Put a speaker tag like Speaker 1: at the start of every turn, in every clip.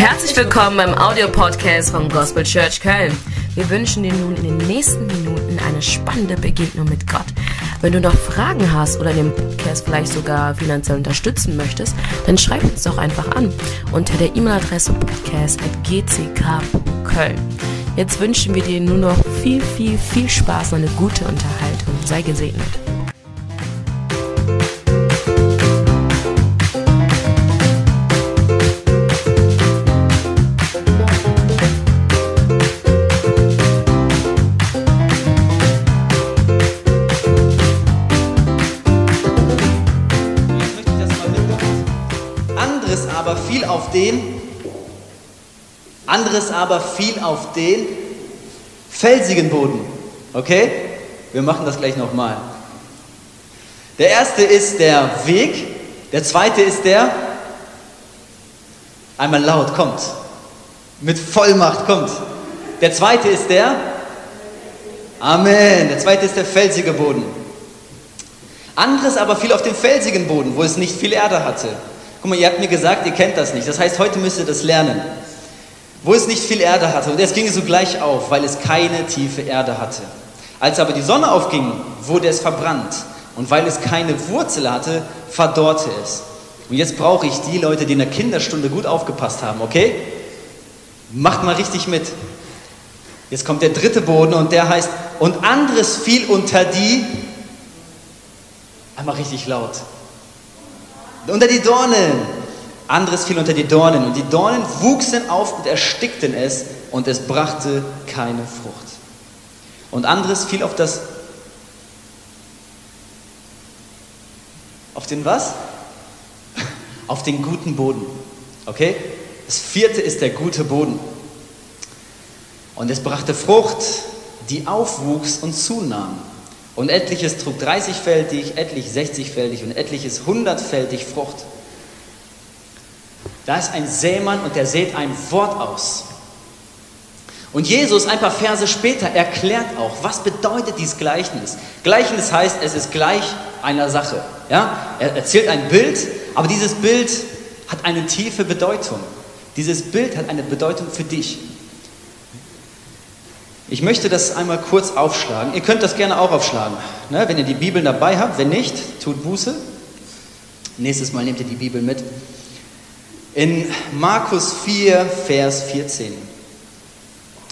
Speaker 1: Herzlich willkommen beim Audiopodcast vom Gospel Church Köln. Wir wünschen dir nun in den nächsten Minuten eine spannende Begegnung mit Gott. Wenn du noch Fragen hast oder den Podcast vielleicht sogar finanziell unterstützen möchtest, dann schreib uns doch einfach an unter der E-Mail-Adresse podcast.gck.köln. Jetzt wünschen wir dir nur noch viel, viel, viel Spaß und eine gute Unterhaltung. Sei gesegnet.
Speaker 2: Den, anderes aber fiel auf den felsigen Boden. Okay? Wir machen das gleich nochmal. Der erste ist der Weg, der zweite ist der, einmal laut, kommt, mit Vollmacht, kommt. Der zweite ist der, Amen, der zweite ist der felsige Boden. Anderes aber fiel auf den felsigen Boden, wo es nicht viel Erde hatte. Guck mal, ihr habt mir gesagt, ihr kennt das nicht. Das heißt, heute müsst ihr das lernen. Wo es nicht viel Erde hatte. Und es ging so gleich auf, weil es keine tiefe Erde hatte. Als aber die Sonne aufging, wurde es verbrannt. Und weil es keine Wurzel hatte, verdorrte es. Und jetzt brauche ich die Leute, die in der Kinderstunde gut aufgepasst haben, okay? Macht mal richtig mit. Jetzt kommt der dritte Boden und der heißt, und anderes fiel unter die Einmal richtig laut. Unter die Dornen. Anderes fiel unter die Dornen. Und die Dornen wuchsen auf und erstickten es und es brachte keine Frucht. Und anderes fiel auf das. Auf den was? Auf den guten Boden. Okay? Das vierte ist der gute Boden. Und es brachte Frucht, die aufwuchs und zunahm. Und etliches trug 30-fältig, etlich 60-fältig und etliches 100-fältig Frucht. Da ist ein Sämann und der sät ein Wort aus. Und Jesus ein paar Verse später erklärt auch, was bedeutet dieses Gleichnis. Gleichnis heißt, es ist gleich einer Sache. Ja? Er erzählt ein Bild, aber dieses Bild hat eine tiefe Bedeutung. Dieses Bild hat eine Bedeutung für dich. Ich möchte das einmal kurz aufschlagen. Ihr könnt das gerne auch aufschlagen, ne, wenn ihr die Bibeln dabei habt. Wenn nicht, tut Buße. Nächstes Mal nehmt ihr die Bibel mit. In Markus 4, Vers 14.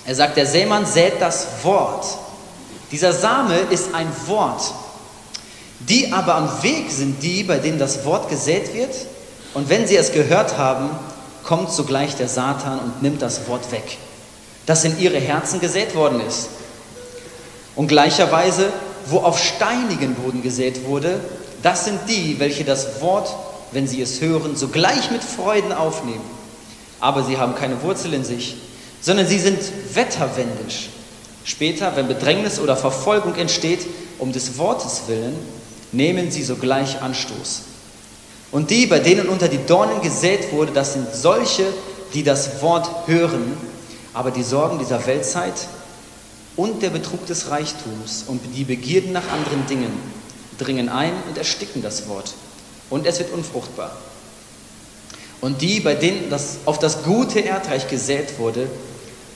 Speaker 2: Er sagt, der Sämann sät das Wort. Dieser Same ist ein Wort. Die aber am Weg sind die, bei denen das Wort gesät wird. Und wenn sie es gehört haben, kommt sogleich der Satan und nimmt das Wort weg das in ihre Herzen gesät worden ist. Und gleicherweise, wo auf steinigen Boden gesät wurde, das sind die, welche das Wort, wenn sie es hören, sogleich mit Freuden aufnehmen. Aber sie haben keine Wurzel in sich, sondern sie sind wetterwendisch. Später, wenn Bedrängnis oder Verfolgung entsteht, um des Wortes willen, nehmen sie sogleich Anstoß. Und die, bei denen unter die Dornen gesät wurde, das sind solche, die das Wort hören, aber die Sorgen dieser Weltzeit und der Betrug des Reichtums und die Begierden nach anderen Dingen dringen ein und ersticken das Wort. Und es wird unfruchtbar. Und die, bei denen das, auf das gute Erdreich gesät wurde,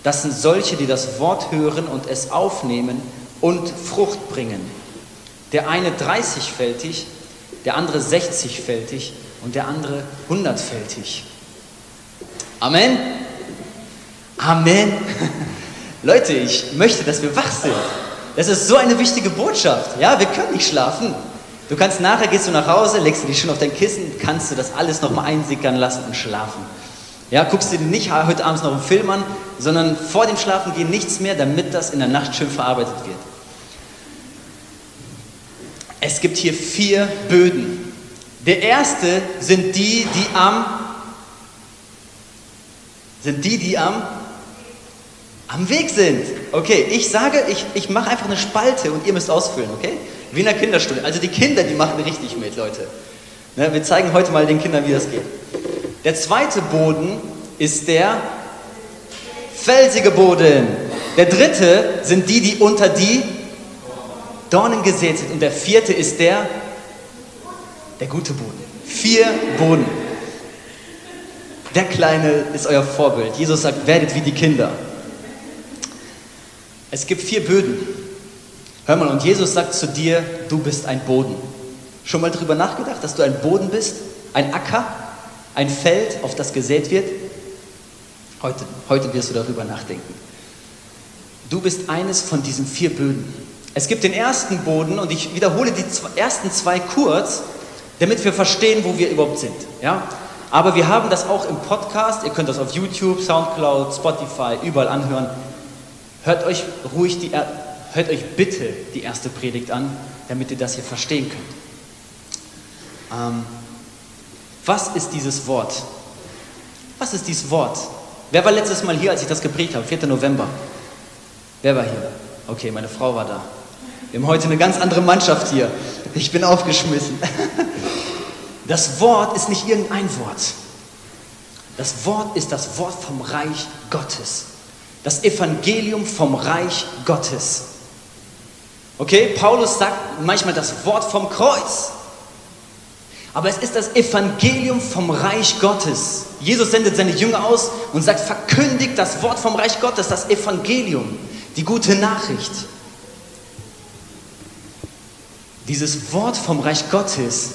Speaker 2: das sind solche, die das Wort hören und es aufnehmen und Frucht bringen. Der eine 30-fältig, der andere 60-fältig und der andere 100-fältig. Amen. Amen. Leute, ich möchte, dass wir wach sind. Das ist so eine wichtige Botschaft. Ja, wir können nicht schlafen. Du kannst nachher, gehst du nach Hause, legst du dich schon auf dein Kissen, kannst du das alles nochmal einsickern lassen und schlafen. Ja, guckst du dir nicht heute abends noch einen Film an, sondern vor dem Schlafengehen nichts mehr, damit das in der Nacht schön verarbeitet wird. Es gibt hier vier Böden. Der erste sind die, die am sind die, die am am Weg sind. Okay, ich sage, ich, ich mache einfach eine Spalte und ihr müsst ausfüllen, okay? Wie in der Kinderstunde. Also die Kinder, die machen richtig mit, Leute. Ne, wir zeigen heute mal den Kindern, wie das geht. Der zweite Boden ist der felsige Boden. Der dritte sind die, die unter die Dornen gesät sind. Und der vierte ist der, der gute Boden. Vier Boden. Der Kleine ist euer Vorbild. Jesus sagt, werdet wie die Kinder. Es gibt vier Böden. Hör mal, und Jesus sagt zu dir, du bist ein Boden. Schon mal drüber nachgedacht, dass du ein Boden bist? Ein Acker? Ein Feld, auf das gesät wird? Heute, heute wirst du darüber nachdenken. Du bist eines von diesen vier Böden. Es gibt den ersten Boden und ich wiederhole die ersten zwei kurz, damit wir verstehen, wo wir überhaupt sind. Ja? Aber wir haben das auch im Podcast. Ihr könnt das auf YouTube, Soundcloud, Spotify, überall anhören. Hört euch ruhig die, hört euch bitte die erste Predigt an, damit ihr das hier verstehen könnt. Ähm, was ist dieses Wort? Was ist dieses Wort? Wer war letztes Mal hier, als ich das geprägt habe? 4. November. Wer war hier? Okay, meine Frau war da. Wir haben heute eine ganz andere Mannschaft hier. Ich bin aufgeschmissen. Das Wort ist nicht irgendein Wort. Das Wort ist das Wort vom Reich Gottes. Das Evangelium vom Reich Gottes. Okay, Paulus sagt manchmal das Wort vom Kreuz. Aber es ist das Evangelium vom Reich Gottes. Jesus sendet seine Jünger aus und sagt, verkündigt das Wort vom Reich Gottes, das Evangelium, die gute Nachricht. Dieses Wort vom Reich Gottes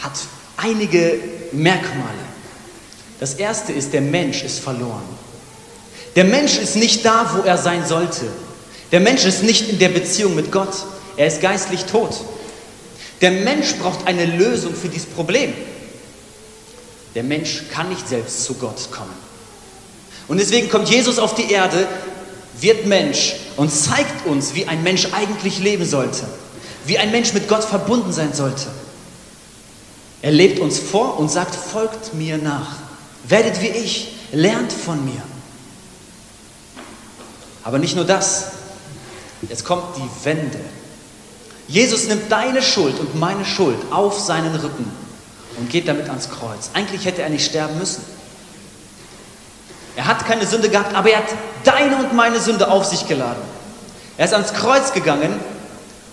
Speaker 2: hat einige Merkmale. Das erste ist, der Mensch ist verloren. Der Mensch ist nicht da, wo er sein sollte. Der Mensch ist nicht in der Beziehung mit Gott. Er ist geistlich tot. Der Mensch braucht eine Lösung für dieses Problem. Der Mensch kann nicht selbst zu Gott kommen. Und deswegen kommt Jesus auf die Erde, wird Mensch und zeigt uns, wie ein Mensch eigentlich leben sollte, wie ein Mensch mit Gott verbunden sein sollte. Er lebt uns vor und sagt, folgt mir nach, werdet wie ich, lernt von mir. Aber nicht nur das, jetzt kommt die Wende. Jesus nimmt deine Schuld und meine Schuld auf seinen Rücken und geht damit ans Kreuz. Eigentlich hätte er nicht sterben müssen. Er hat keine Sünde gehabt, aber er hat deine und meine Sünde auf sich geladen. Er ist ans Kreuz gegangen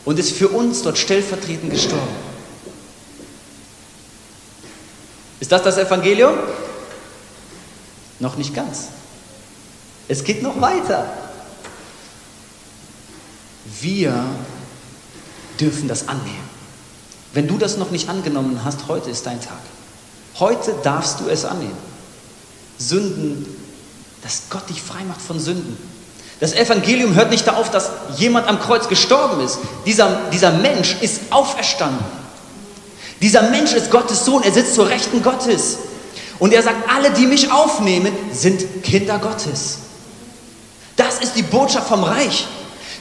Speaker 2: und ist für uns dort stellvertretend gestorben. Ist das das Evangelium? Noch nicht ganz. Es geht noch weiter. Wir dürfen das annehmen. Wenn du das noch nicht angenommen hast, heute ist dein Tag. Heute darfst du es annehmen. Sünden, dass Gott dich frei macht von Sünden. Das Evangelium hört nicht darauf, dass jemand am Kreuz gestorben ist. Dieser, dieser Mensch ist auferstanden. Dieser Mensch ist Gottes Sohn, er sitzt zur Rechten Gottes. Und er sagt, alle, die mich aufnehmen, sind Kinder Gottes. Das ist die Botschaft vom Reich.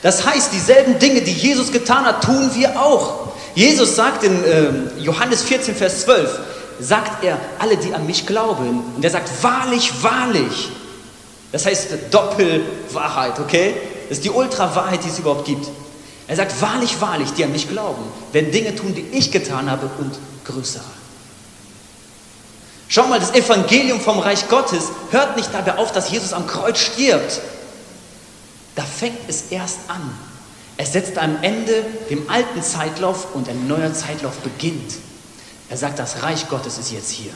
Speaker 2: Das heißt, dieselben Dinge, die Jesus getan hat, tun wir auch. Jesus sagt in äh, Johannes 14, Vers 12, sagt er, alle, die an mich glauben, und er sagt, wahrlich, wahrlich. Das heißt Doppelwahrheit, okay? Das ist die Ultrawahrheit, die es überhaupt gibt. Er sagt, wahrlich, wahrlich, die an mich glauben, werden Dinge tun, die ich getan habe und größere. Schau mal, das Evangelium vom Reich Gottes hört nicht dabei auf, dass Jesus am Kreuz stirbt. Da fängt es erst an. Es setzt am Ende dem alten Zeitlauf und ein neuer Zeitlauf beginnt. Er sagt, das Reich Gottes ist jetzt hier.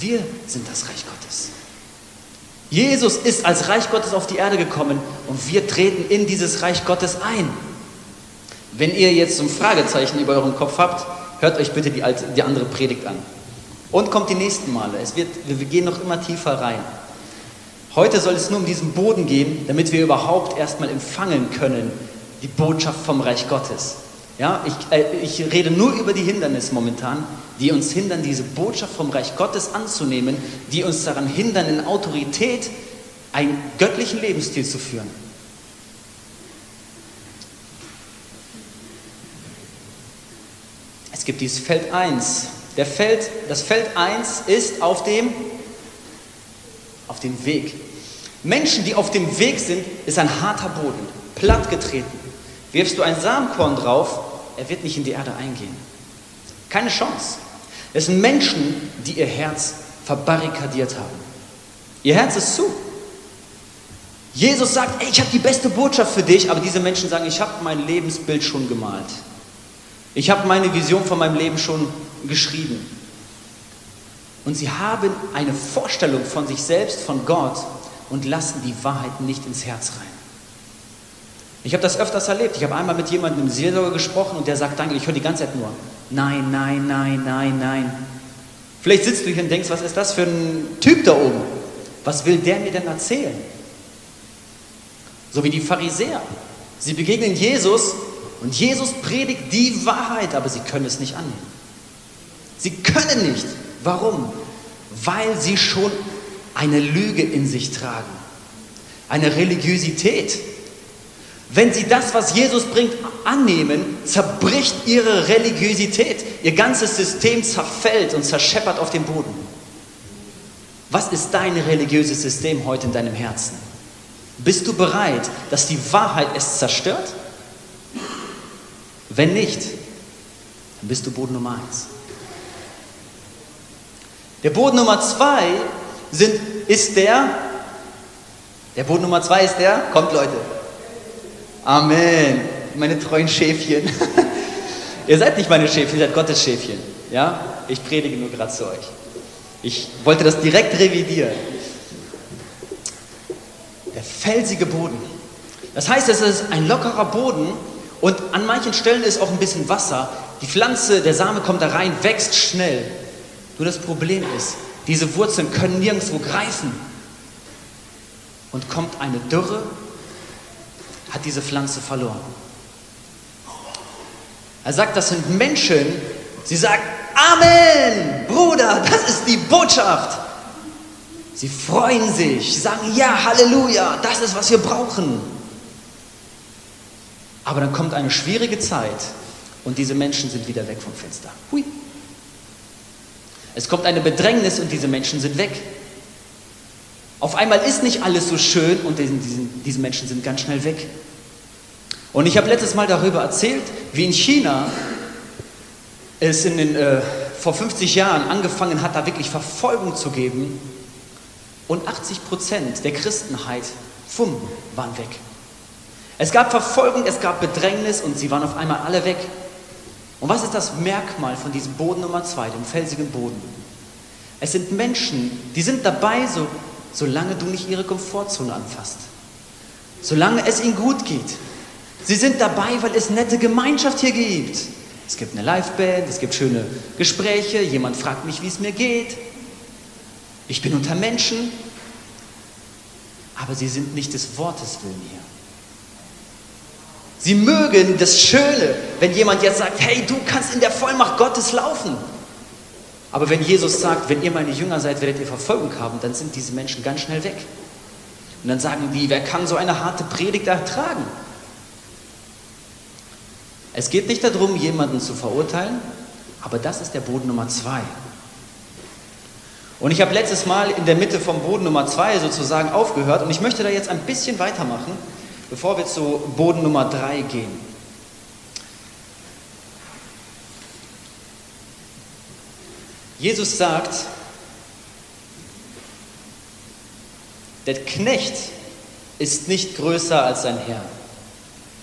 Speaker 2: Wir sind das Reich Gottes. Jesus ist als Reich Gottes auf die Erde gekommen und wir treten in dieses Reich Gottes ein. Wenn ihr jetzt so ein Fragezeichen über euren Kopf habt, hört euch bitte die, alte, die andere Predigt an. Und kommt die nächsten Male. Es wird, wir gehen noch immer tiefer rein. Heute soll es nur um diesen Boden gehen, damit wir überhaupt erstmal empfangen können, die Botschaft vom Reich Gottes. Ja, ich, äh, ich rede nur über die Hindernisse momentan, die uns hindern, diese Botschaft vom Reich Gottes anzunehmen, die uns daran hindern, in Autorität einen göttlichen Lebensstil zu führen. Es gibt dieses Feld 1. Der Feld, das Feld 1 ist auf dem auf dem Weg. Menschen, die auf dem Weg sind, ist ein harter Boden, plattgetreten. Wirfst du ein Samenkorn drauf, er wird nicht in die Erde eingehen. Keine Chance. Es sind Menschen, die ihr Herz verbarrikadiert haben. Ihr Herz ist zu. Jesus sagt, ey, ich habe die beste Botschaft für dich, aber diese Menschen sagen, ich habe mein Lebensbild schon gemalt. Ich habe meine Vision von meinem Leben schon geschrieben. Und sie haben eine Vorstellung von sich selbst, von Gott und lassen die Wahrheit nicht ins Herz rein. Ich habe das öfters erlebt. Ich habe einmal mit jemandem im Seelsorger gesprochen und der sagt, danke, ich höre die ganze Zeit nur, nein, nein, nein, nein, nein. Vielleicht sitzt du hier und denkst, was ist das für ein Typ da oben? Was will der mir denn erzählen? So wie die Pharisäer. Sie begegnen Jesus und Jesus predigt die Wahrheit, aber sie können es nicht annehmen. Sie können nicht. Warum? Weil sie schon eine Lüge in sich tragen. Eine Religiosität. Wenn sie das, was Jesus bringt, annehmen, zerbricht ihre Religiosität. Ihr ganzes System zerfällt und zerscheppert auf dem Boden. Was ist dein religiöses System heute in deinem Herzen? Bist du bereit, dass die Wahrheit es zerstört? Wenn nicht, dann bist du Boden Nummer eins. Der Boden Nummer zwei sind, ist der, der Boden Nummer zwei ist der, kommt Leute, Amen. Meine treuen Schäfchen. ihr seid nicht meine Schäfchen, ihr seid Gottes Schäfchen. Ja? Ich predige nur gerade zu euch. Ich wollte das direkt revidieren. Der felsige Boden. Das heißt, es ist ein lockerer Boden und an manchen Stellen ist auch ein bisschen Wasser. Die Pflanze, der Same kommt da rein, wächst schnell. Nur das Problem ist, diese Wurzeln können nirgendwo greifen. Und kommt eine Dürre, hat diese Pflanze verloren. Er sagt, das sind Menschen, sie sagen, Amen, Bruder, das ist die Botschaft. Sie freuen sich, sagen, ja, Halleluja, das ist, was wir brauchen. Aber dann kommt eine schwierige Zeit und diese Menschen sind wieder weg vom Fenster. Hui. Es kommt eine Bedrängnis und diese Menschen sind weg. Auf einmal ist nicht alles so schön und diese Menschen sind ganz schnell weg. Und ich habe letztes Mal darüber erzählt, wie in China es in den, äh, vor 50 Jahren angefangen hat, da wirklich Verfolgung zu geben. Und 80 Prozent der Christenheit, fumm, waren weg. Es gab Verfolgung, es gab Bedrängnis und sie waren auf einmal alle weg. Und was ist das Merkmal von diesem Boden Nummer zwei, dem felsigen Boden? Es sind Menschen, die sind dabei, so, solange du nicht ihre Komfortzone anfasst. Solange es ihnen gut geht. Sie sind dabei, weil es nette Gemeinschaft hier gibt. Es gibt eine Liveband, es gibt schöne Gespräche, jemand fragt mich, wie es mir geht. Ich bin unter Menschen, aber sie sind nicht des Wortes willen hier. Sie mögen das Schöne, wenn jemand jetzt sagt, hey, du kannst in der Vollmacht Gottes laufen. Aber wenn Jesus sagt, wenn ihr meine Jünger seid, werdet ihr Verfolgung haben, dann sind diese Menschen ganz schnell weg. Und dann sagen die, wer kann so eine harte Predigt ertragen? Es geht nicht darum, jemanden zu verurteilen, aber das ist der Boden Nummer zwei. Und ich habe letztes Mal in der Mitte vom Boden Nummer zwei sozusagen aufgehört und ich möchte da jetzt ein bisschen weitermachen bevor wir zu Boden Nummer 3 gehen. Jesus sagt, der Knecht ist nicht größer als sein Herr.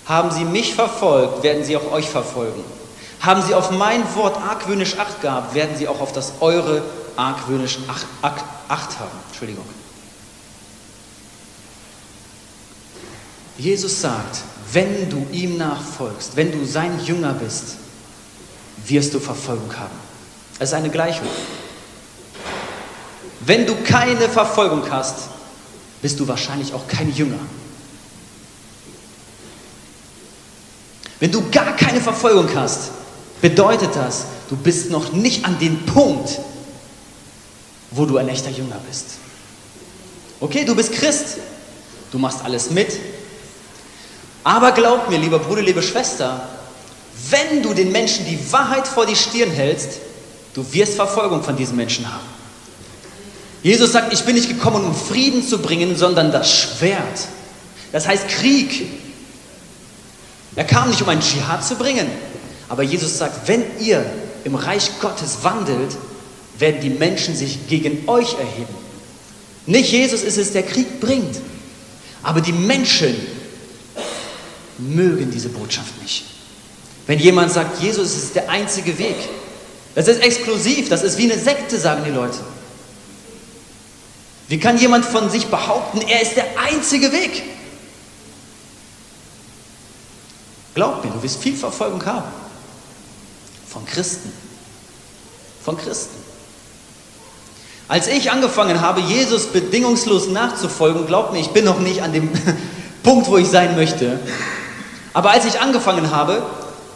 Speaker 2: Haben sie mich verfolgt, werden sie auch euch verfolgen. Haben sie auf mein Wort argwöhnisch Acht gehabt, werden sie auch auf das eure argwöhnisch Acht, Acht haben. Entschuldigung. Jesus sagt, wenn du ihm nachfolgst, wenn du sein Jünger bist, wirst du Verfolgung haben. Es ist eine Gleichung. Wenn du keine Verfolgung hast, bist du wahrscheinlich auch kein Jünger. Wenn du gar keine Verfolgung hast, bedeutet das, du bist noch nicht an dem Punkt, wo du ein echter Jünger bist. Okay, du bist Christ, du machst alles mit, aber glaub mir, lieber Bruder, liebe Schwester, wenn du den Menschen die Wahrheit vor die Stirn hältst, du wirst Verfolgung von diesen Menschen haben. Jesus sagt, ich bin nicht gekommen, um Frieden zu bringen, sondern das Schwert. Das heißt Krieg. Er kam nicht, um einen Dschihad zu bringen. Aber Jesus sagt, wenn ihr im Reich Gottes wandelt, werden die Menschen sich gegen euch erheben. Nicht Jesus ist es, der Krieg bringt, aber die Menschen mögen diese Botschaft nicht. Wenn jemand sagt, Jesus ist der einzige Weg, Das ist exklusiv, das ist wie eine Sekte, sagen die Leute. Wie kann jemand von sich behaupten, er ist der einzige Weg? Glaub mir, du wirst viel Verfolgung haben. Von Christen. Von Christen. Als ich angefangen habe, Jesus bedingungslos nachzufolgen, glaub mir, ich bin noch nicht an dem Punkt, wo ich sein möchte. Aber als ich angefangen habe,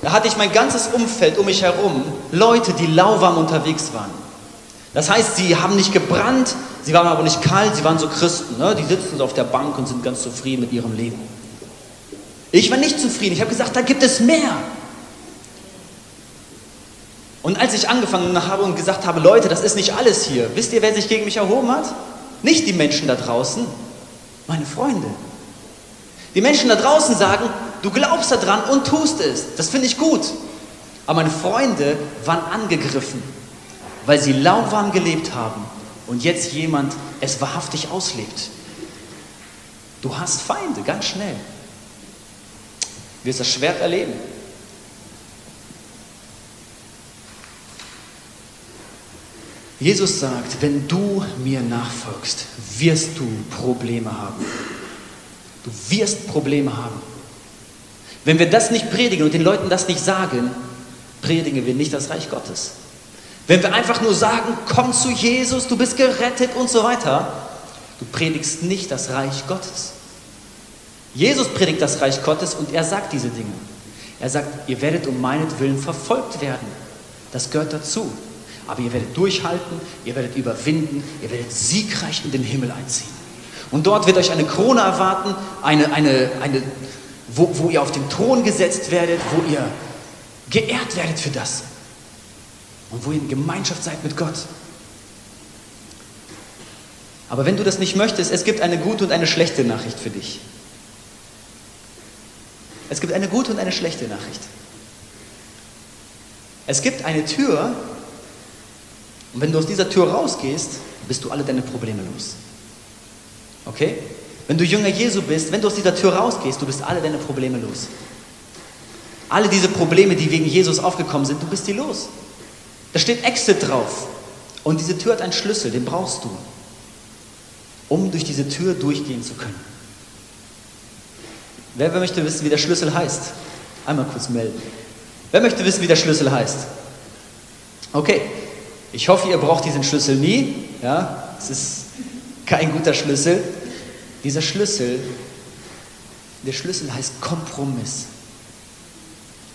Speaker 2: da hatte ich mein ganzes Umfeld um mich herum, Leute, die lauwarm unterwegs waren. Das heißt, sie haben nicht gebrannt, sie waren aber nicht kalt, sie waren so Christen. Ne? Die sitzen so auf der Bank und sind ganz zufrieden mit ihrem Leben. Ich war nicht zufrieden. Ich habe gesagt, da gibt es mehr. Und als ich angefangen habe und gesagt habe, Leute, das ist nicht alles hier, wisst ihr, wer sich gegen mich erhoben hat? Nicht die Menschen da draußen, meine Freunde. Die Menschen da draußen sagen, du glaubst daran und tust es. Das finde ich gut. Aber meine Freunde waren angegriffen, weil sie lauwarm gelebt haben und jetzt jemand es wahrhaftig auslebt. Du hast Feinde, ganz schnell. Du wirst das Schwert erleben. Jesus sagt, wenn du mir nachfolgst, wirst du Probleme haben. Du wirst Probleme haben. Wenn wir das nicht predigen und den Leuten das nicht sagen, predigen wir nicht das Reich Gottes. Wenn wir einfach nur sagen, komm zu Jesus, du bist gerettet und so weiter, du predigst nicht das Reich Gottes. Jesus predigt das Reich Gottes und er sagt diese Dinge. Er sagt, ihr werdet um meinetwillen verfolgt werden. Das gehört dazu. Aber ihr werdet durchhalten, ihr werdet überwinden, ihr werdet siegreich in den Himmel einziehen. Und dort wird euch eine Krone erwarten, eine, eine, eine, wo, wo ihr auf den Thron gesetzt werdet, wo ihr geehrt werdet für das. Und wo ihr in Gemeinschaft seid mit Gott. Aber wenn du das nicht möchtest, es gibt eine gute und eine schlechte Nachricht für dich. Es gibt eine gute und eine schlechte Nachricht. Es gibt eine Tür, und wenn du aus dieser Tür rausgehst, bist du alle deine Probleme los. Okay? Wenn du Jünger Jesu bist, wenn du aus dieser Tür rausgehst, du bist alle deine Probleme los. Alle diese Probleme, die wegen Jesus aufgekommen sind, du bist die los. Da steht Exit drauf. Und diese Tür hat einen Schlüssel, den brauchst du, um durch diese Tür durchgehen zu können. Wer, wer möchte wissen, wie der Schlüssel heißt? Einmal kurz melden. Wer möchte wissen, wie der Schlüssel heißt? Okay, ich hoffe, ihr braucht diesen Schlüssel nie. Ja, es ist kein guter Schlüssel. Dieser Schlüssel, der Schlüssel heißt Kompromiss.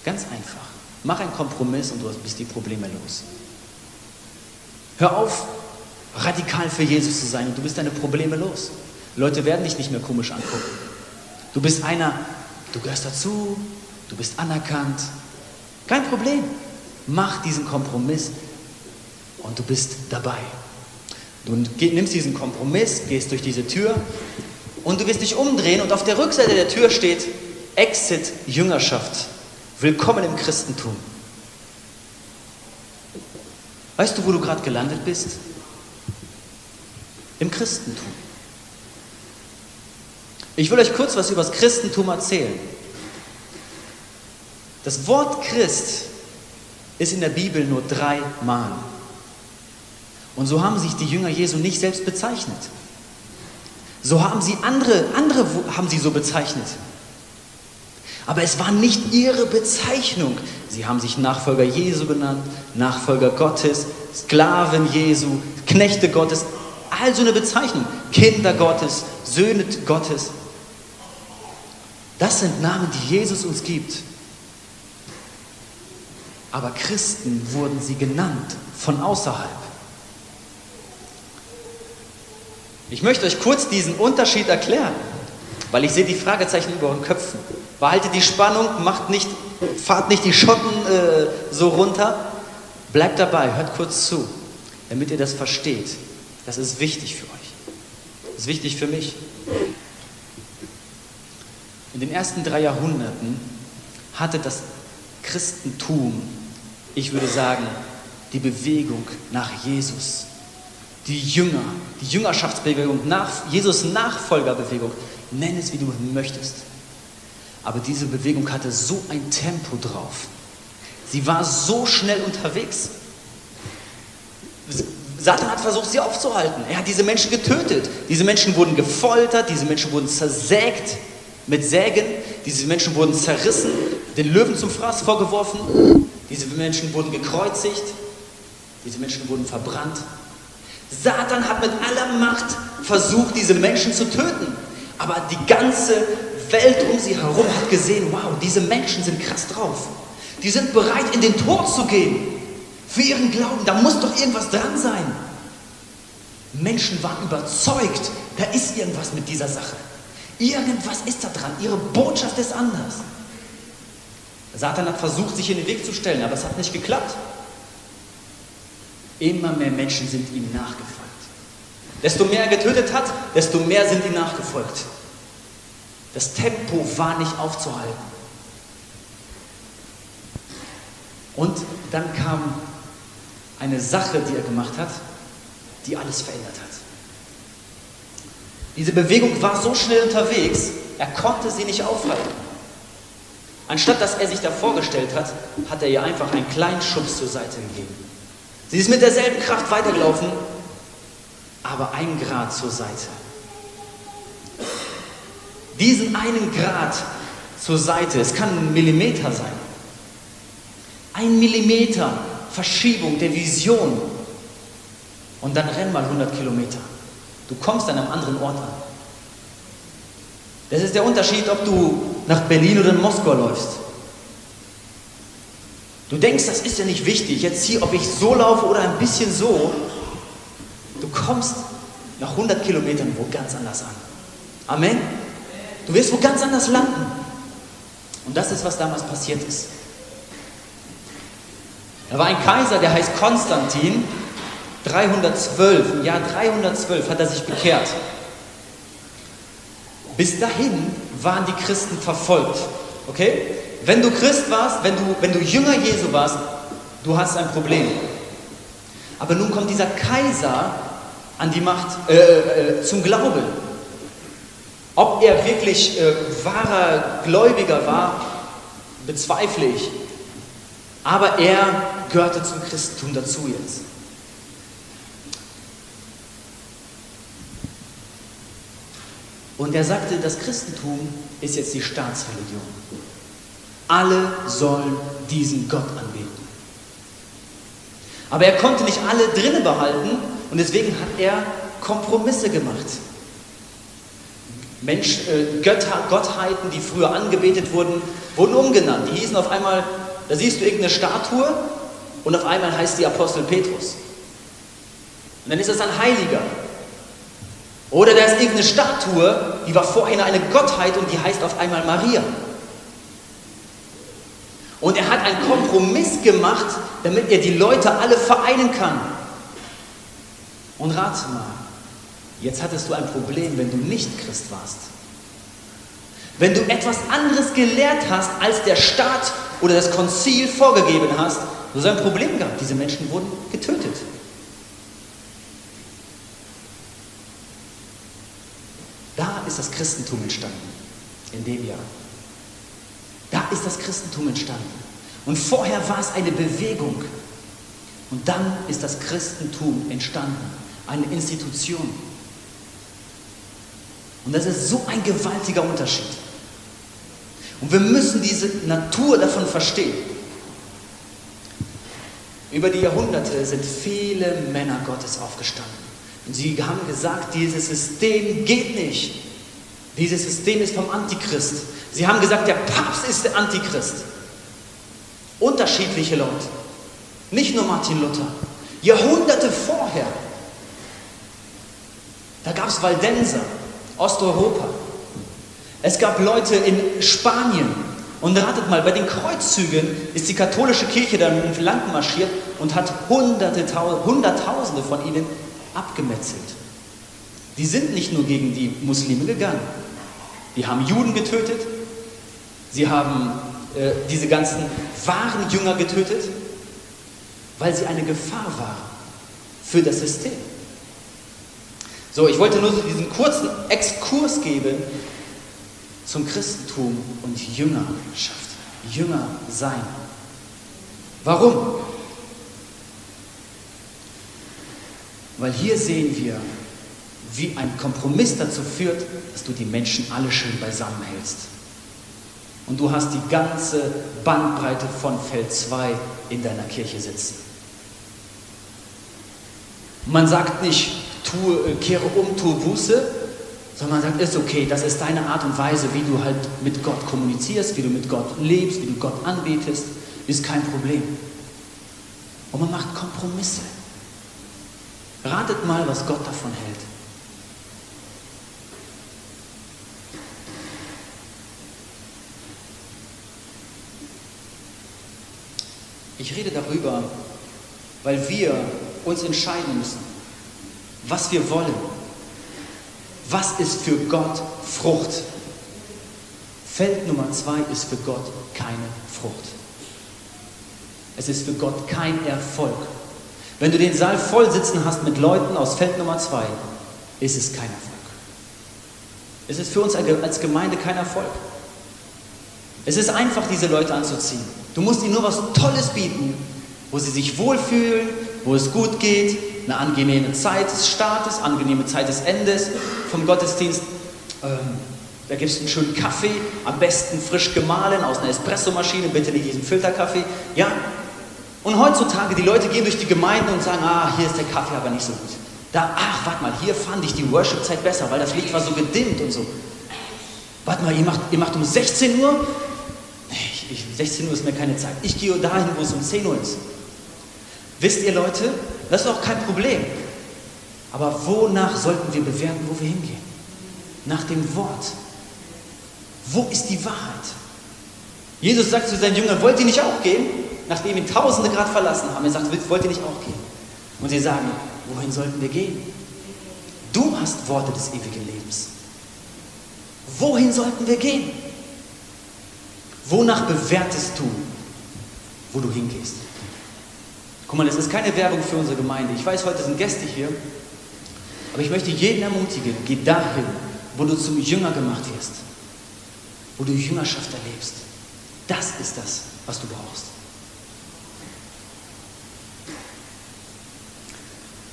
Speaker 2: Ganz einfach. Mach einen Kompromiss und du bist die Probleme los. Hör auf, radikal für Jesus zu sein und du bist deine Probleme los. Leute werden dich nicht mehr komisch angucken. Du bist einer, du gehörst dazu, du bist anerkannt. Kein Problem. Mach diesen Kompromiss und du bist dabei. Du nimmst diesen Kompromiss, gehst durch diese Tür und du wirst dich umdrehen und auf der Rückseite der Tür steht Exit Jüngerschaft. Willkommen im Christentum. Weißt du, wo du gerade gelandet bist? Im Christentum. Ich will euch kurz was über das Christentum erzählen. Das Wort Christ ist in der Bibel nur dreimal. Und so haben sich die Jünger Jesu nicht selbst bezeichnet. So haben sie andere, andere haben sie so bezeichnet. Aber es war nicht ihre Bezeichnung. Sie haben sich Nachfolger Jesu genannt, Nachfolger Gottes, Sklaven Jesu, Knechte Gottes, also eine Bezeichnung. Kinder Gottes, Söhne Gottes. Das sind Namen, die Jesus uns gibt. Aber Christen wurden sie genannt von außerhalb. Ich möchte euch kurz diesen Unterschied erklären, weil ich sehe die Fragezeichen über euren Köpfen. Behaltet die Spannung, macht nicht, fahrt nicht die Schotten äh, so runter. Bleibt dabei, hört kurz zu, damit ihr das versteht. Das ist wichtig für euch. Das ist wichtig für mich. In den ersten drei Jahrhunderten hatte das Christentum, ich würde sagen, die Bewegung nach Jesus die Jünger, die Jüngerschaftsbewegung, nach, Jesus Nachfolgerbewegung, nenn es wie du möchtest. Aber diese Bewegung hatte so ein Tempo drauf. Sie war so schnell unterwegs. Satan hat versucht, sie aufzuhalten. Er hat diese Menschen getötet. Diese Menschen wurden gefoltert, diese Menschen wurden zersägt mit Sägen, diese Menschen wurden zerrissen, den Löwen zum Fraß vorgeworfen, diese Menschen wurden gekreuzigt, diese Menschen wurden verbrannt. Satan hat mit aller Macht versucht, diese Menschen zu töten. Aber die ganze Welt um sie herum hat gesehen, wow, diese Menschen sind krass drauf. Die sind bereit, in den Tod zu gehen. Für ihren Glauben, da muss doch irgendwas dran sein. Menschen waren überzeugt, da ist irgendwas mit dieser Sache. Irgendwas ist da dran. Ihre Botschaft ist anders. Satan hat versucht, sich in den Weg zu stellen, aber es hat nicht geklappt. Immer mehr Menschen sind ihm nachgefolgt. Desto mehr er getötet hat, desto mehr sind ihm nachgefolgt. Das Tempo war nicht aufzuhalten. Und dann kam eine Sache, die er gemacht hat, die alles verändert hat. Diese Bewegung war so schnell unterwegs, er konnte sie nicht aufhalten. Anstatt dass er sich da vorgestellt hat, hat er ihr einfach einen kleinen Schubs zur Seite gegeben. Sie ist mit derselben Kraft weitergelaufen, aber ein Grad zur Seite. Diesen einen Grad zur Seite, es kann ein Millimeter sein, ein Millimeter Verschiebung der Vision und dann renn mal 100 Kilometer. Du kommst an einem anderen Ort an. Das ist der Unterschied, ob du nach Berlin oder in Moskau läufst. Du denkst, das ist ja nicht wichtig, jetzt hier, ob ich so laufe oder ein bisschen so. Du kommst nach 100 Kilometern wo ganz anders an. Amen. Du wirst wo ganz anders landen. Und das ist, was damals passiert ist. Da war ein Kaiser, der heißt Konstantin. 312, im Jahr 312 hat er sich bekehrt. Bis dahin waren die Christen verfolgt. Okay? Wenn du Christ warst, wenn du, wenn du Jünger Jesu warst, du hast ein Problem. Aber nun kommt dieser Kaiser an die Macht, äh, äh, zum Glauben. Ob er wirklich äh, wahrer Gläubiger war, bezweifle ich. Aber er gehörte zum Christentum dazu jetzt. Und er sagte, das Christentum ist jetzt die Staatsreligion. Alle sollen diesen Gott anbeten. Aber er konnte nicht alle drinnen behalten und deswegen hat er Kompromisse gemacht. Mensch, äh, Götter, Gottheiten, die früher angebetet wurden, wurden umgenannt. Die hießen auf einmal, da siehst du irgendeine Statue und auf einmal heißt die Apostel Petrus. Und dann ist das ein Heiliger. Oder da ist irgendeine Statue, die war vorher eine Gottheit und die heißt auf einmal Maria. Und er hat einen Kompromiss gemacht, damit er die Leute alle vereinen kann. Und rate mal, jetzt hattest du ein Problem, wenn du nicht Christ warst. Wenn du etwas anderes gelehrt hast, als der Staat oder das Konzil vorgegeben hast, du hast ein Problem gehabt. Diese Menschen wurden getötet. Da ist das Christentum entstanden, in dem Jahr. Da ist das Christentum entstanden. Und vorher war es eine Bewegung. Und dann ist das Christentum entstanden, eine Institution. Und das ist so ein gewaltiger Unterschied. Und wir müssen diese Natur davon verstehen. Über die Jahrhunderte sind viele Männer Gottes aufgestanden. Und sie haben gesagt, dieses System geht nicht. Dieses System ist vom Antichrist. Sie haben gesagt, der Papst ist der Antichrist. Unterschiedliche Leute. Nicht nur Martin Luther. Jahrhunderte vorher. Da gab es Waldenser, Osteuropa. Es gab Leute in Spanien. Und ratet mal, bei den Kreuzzügen ist die katholische Kirche dann in Land marschiert und hat Hunderte, Hunderttausende von ihnen abgemetzelt. Die sind nicht nur gegen die Muslime gegangen. Die haben Juden getötet. Sie haben äh, diese ganzen wahren Jünger getötet, weil sie eine Gefahr waren für das System. So, ich wollte nur diesen kurzen Exkurs geben zum Christentum und Jüngerschaft. Jünger sein. Warum? Weil hier sehen wir, wie ein Kompromiss dazu führt, dass du die Menschen alle schön beisammen hältst. Und du hast die ganze Bandbreite von Feld 2 in deiner Kirche sitzen. Man sagt nicht, tue, kehre um, tue Buße, sondern man sagt, ist okay, das ist deine Art und Weise, wie du halt mit Gott kommunizierst, wie du mit Gott lebst, wie du Gott anbetest, ist kein Problem. Und man macht Kompromisse. Ratet mal, was Gott davon hält. Ich rede darüber, weil wir uns entscheiden müssen, was wir wollen. Was ist für Gott Frucht? Feld Nummer zwei ist für Gott keine Frucht. Es ist für Gott kein Erfolg. Wenn du den Saal voll sitzen hast mit Leuten aus Feld Nummer zwei, ist es kein Erfolg. Es ist für uns als Gemeinde kein Erfolg. Es ist einfach, diese Leute anzuziehen. Du musst ihnen nur was Tolles bieten, wo sie sich wohlfühlen, wo es gut geht, eine angenehme Zeit des Startes, angenehme Zeit des Endes vom Gottesdienst. Ähm, da gibt es einen schönen Kaffee, am besten frisch gemahlen aus einer Espressomaschine, bitte nicht diesen Filterkaffee. Ja? Und heutzutage, die Leute gehen durch die Gemeinde und sagen, ah, hier ist der Kaffee aber nicht so gut. Da, ach, warte mal, hier fand ich die Worship-Zeit besser, weil das Lied war so gedimmt und so. Warte mal, ihr macht, ihr macht um 16 Uhr? Ich, ich, 16 Uhr ist mir keine Zeit. Ich gehe dahin, wo es um 10 Uhr ist. Wisst ihr Leute, das ist auch kein Problem. Aber wonach sollten wir bewerten, wo wir hingehen? Nach dem Wort. Wo ist die Wahrheit? Jesus sagt zu seinen Jüngern, wollt ihr nicht auch gehen? Nachdem ihn Tausende gerade verlassen haben. Er sagt, wollt ihr nicht auch gehen? Und sie sagen, wohin sollten wir gehen? Du hast Worte des ewigen Lebens. Wohin sollten wir gehen? Wonach bewertest du, wo du hingehst? Guck mal, das ist keine Werbung für unsere Gemeinde. Ich weiß, heute sind Gäste hier, aber ich möchte jeden ermutigen, geh dahin, wo du zum Jünger gemacht wirst, wo du Jüngerschaft erlebst. Das ist das, was du brauchst.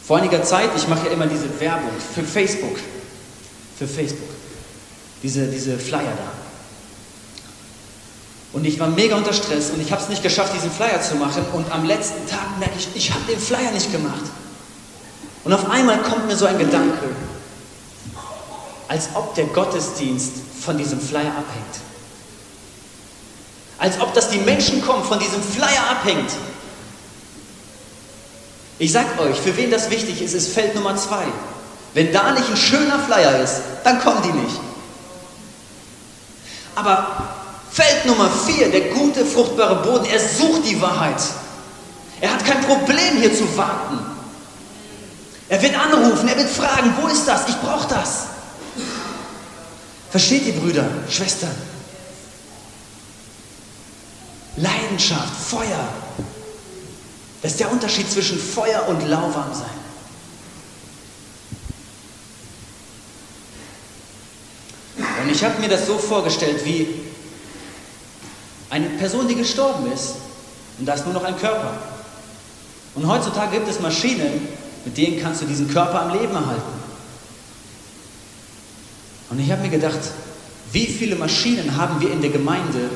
Speaker 2: Vor einiger Zeit, ich mache ja immer diese Werbung für Facebook, für Facebook, diese, diese Flyer da. Und ich war mega unter Stress und ich habe es nicht geschafft, diesen Flyer zu machen. Und am letzten Tag merke ich, ich habe den Flyer nicht gemacht. Und auf einmal kommt mir so ein Gedanke, als ob der Gottesdienst von diesem Flyer abhängt. Als ob das die Menschen kommen, von diesem Flyer abhängt. Ich sag euch, für wen das wichtig ist, ist Feld Nummer zwei. Wenn da nicht ein schöner Flyer ist, dann kommen die nicht. Aber Feld Nummer vier, der gute, fruchtbare Boden. Er sucht die Wahrheit. Er hat kein Problem hier zu warten. Er wird anrufen, er wird fragen, wo ist das? Ich brauche das. Versteht ihr, Brüder, Schwestern? Leidenschaft, Feuer. Das ist der Unterschied zwischen Feuer und lauwarm sein. Und ich habe mir das so vorgestellt, wie eine Person, die gestorben ist und da ist nur noch ein Körper. Und heutzutage gibt es Maschinen, mit denen kannst du diesen Körper am Leben erhalten. Und ich habe mir gedacht, wie viele Maschinen haben wir in der Gemeinde,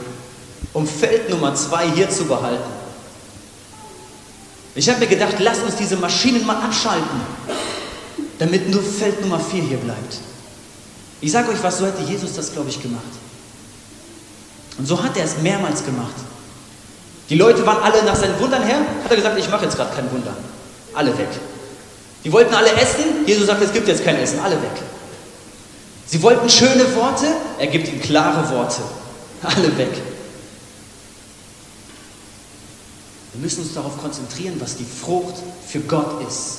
Speaker 2: um Feld Nummer zwei hier zu behalten? Ich habe mir gedacht, lass uns diese Maschinen mal abschalten, damit nur Feld Nummer vier hier bleibt. Ich sage euch was, so hätte Jesus das, glaube ich, gemacht. Und so hat er es mehrmals gemacht. Die Leute waren alle nach seinen Wundern her, hat er gesagt, ich mache jetzt gerade kein Wunder. Alle weg. Die wollten alle essen, Jesus sagt, es gibt jetzt kein Essen, alle weg. Sie wollten schöne Worte, er gibt ihnen klare Worte. Alle weg. Wir müssen uns darauf konzentrieren, was die Frucht für Gott ist.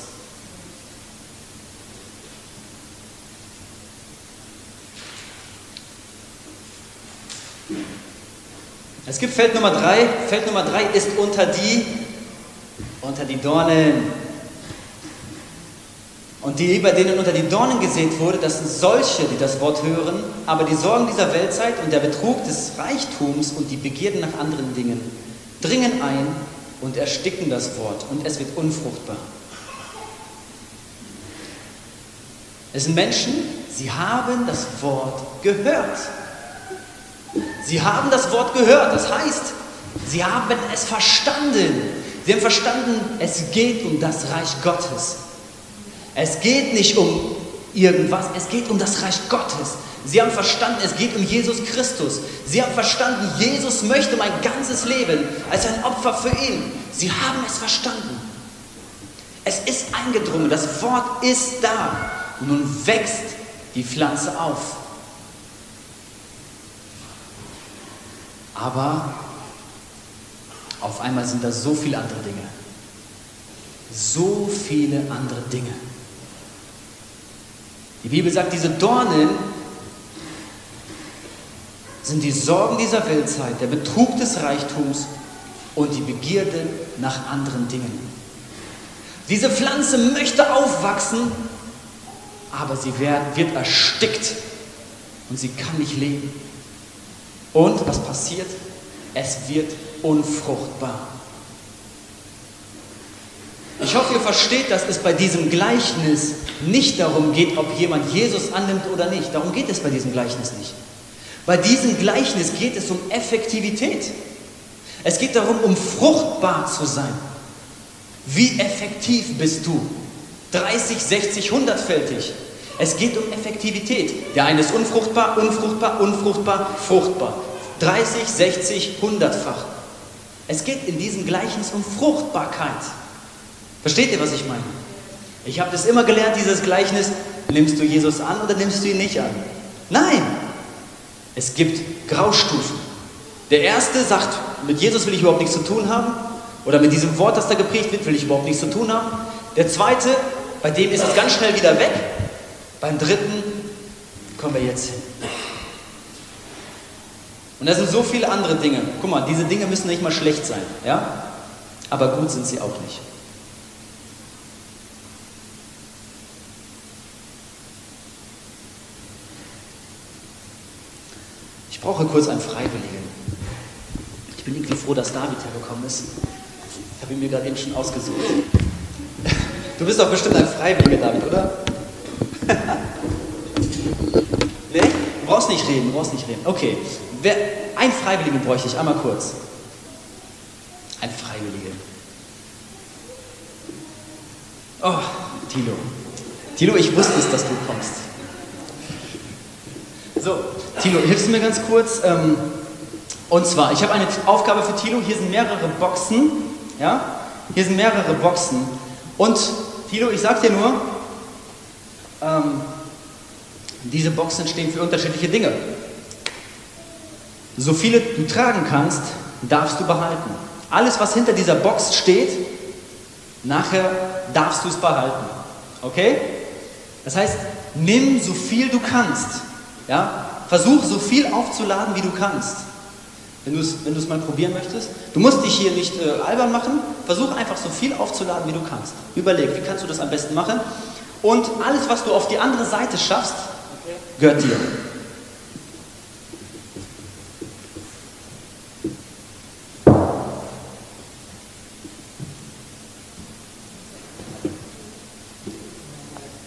Speaker 2: Es gibt Feld Nummer drei. Feld Nummer drei ist unter die, unter die Dornen. Und die, bei denen unter die Dornen gesät wurde, das sind solche, die das Wort hören, aber die Sorgen dieser Weltzeit und der Betrug des Reichtums und die Begierden nach anderen Dingen dringen ein und ersticken das Wort und es wird unfruchtbar. Es sind Menschen, sie haben das Wort gehört. Sie haben das Wort gehört. Das heißt, sie haben es verstanden. Sie haben verstanden, es geht um das Reich Gottes. Es geht nicht um irgendwas, es geht um das Reich Gottes. Sie haben verstanden, es geht um Jesus Christus. Sie haben verstanden, Jesus möchte mein ganzes Leben als ein Opfer für ihn. Sie haben es verstanden. Es ist eingedrungen, das Wort ist da. Und nun wächst die Pflanze auf. Aber auf einmal sind da so viele andere Dinge. So viele andere Dinge. Die Bibel sagt, diese Dornen sind die Sorgen dieser Weltzeit, der Betrug des Reichtums und die Begierde nach anderen Dingen. Diese Pflanze möchte aufwachsen, aber sie wird erstickt und sie kann nicht leben. Und was passiert? Es wird unfruchtbar. Ich hoffe, ihr versteht, dass es bei diesem Gleichnis nicht darum geht, ob jemand Jesus annimmt oder nicht. Darum geht es bei diesem Gleichnis nicht. Bei diesem Gleichnis geht es um Effektivität. Es geht darum, um fruchtbar zu sein. Wie effektiv bist du? 30, 60, 100-fältig. Es geht um Effektivität. Der eine ist unfruchtbar, unfruchtbar, unfruchtbar, fruchtbar. 30, 60, 100-fach. Es geht in diesem Gleichnis um Fruchtbarkeit. Versteht ihr, was ich meine? Ich habe das immer gelernt, dieses Gleichnis, nimmst du Jesus an oder nimmst du ihn nicht an? Nein, es gibt Graustufen. Der erste sagt, mit Jesus will ich überhaupt nichts zu tun haben, oder mit diesem Wort, das da geprägt wird, will ich überhaupt nichts zu tun haben. Der zweite, bei dem ist es ganz schnell wieder weg. Beim dritten kommen wir jetzt hin. Und da sind so viele andere Dinge. Guck mal, diese Dinge müssen nicht mal schlecht sein, ja? Aber gut sind sie auch nicht. Ich brauche kurz einen Freiwilligen. Ich bin irgendwie froh, dass David hergekommen ist. Ich habe ihn mir gerade eben schon ausgesucht. Du bist doch bestimmt ein Freiwilliger, David, oder? nee? Du brauchst nicht reden, du brauchst nicht reden. Okay. Wer, ein Freiwilligen bräuchte ich, einmal kurz. Ein Freiwilliger. Oh, Tilo. Tilo, ich wusste es, dass du kommst. So, Tilo, hilfst du mir ganz kurz? Ähm, und zwar, ich habe eine Aufgabe für Tilo. Hier sind mehrere Boxen. Ja? Hier sind mehrere Boxen. Und Tilo, ich sag dir nur, ähm, diese Boxen stehen für unterschiedliche Dinge. So viele du tragen kannst, darfst du behalten. Alles, was hinter dieser Box steht, nachher darfst du es behalten. Okay? Das heißt, nimm so viel du kannst. Ja? Versuch so viel aufzuladen, wie du kannst. Wenn du es wenn mal probieren möchtest. Du musst dich hier nicht äh, albern machen. Versuch einfach so viel aufzuladen, wie du kannst. Überleg, wie kannst du das am besten machen. Und alles, was du auf die andere Seite schaffst, gehört dir.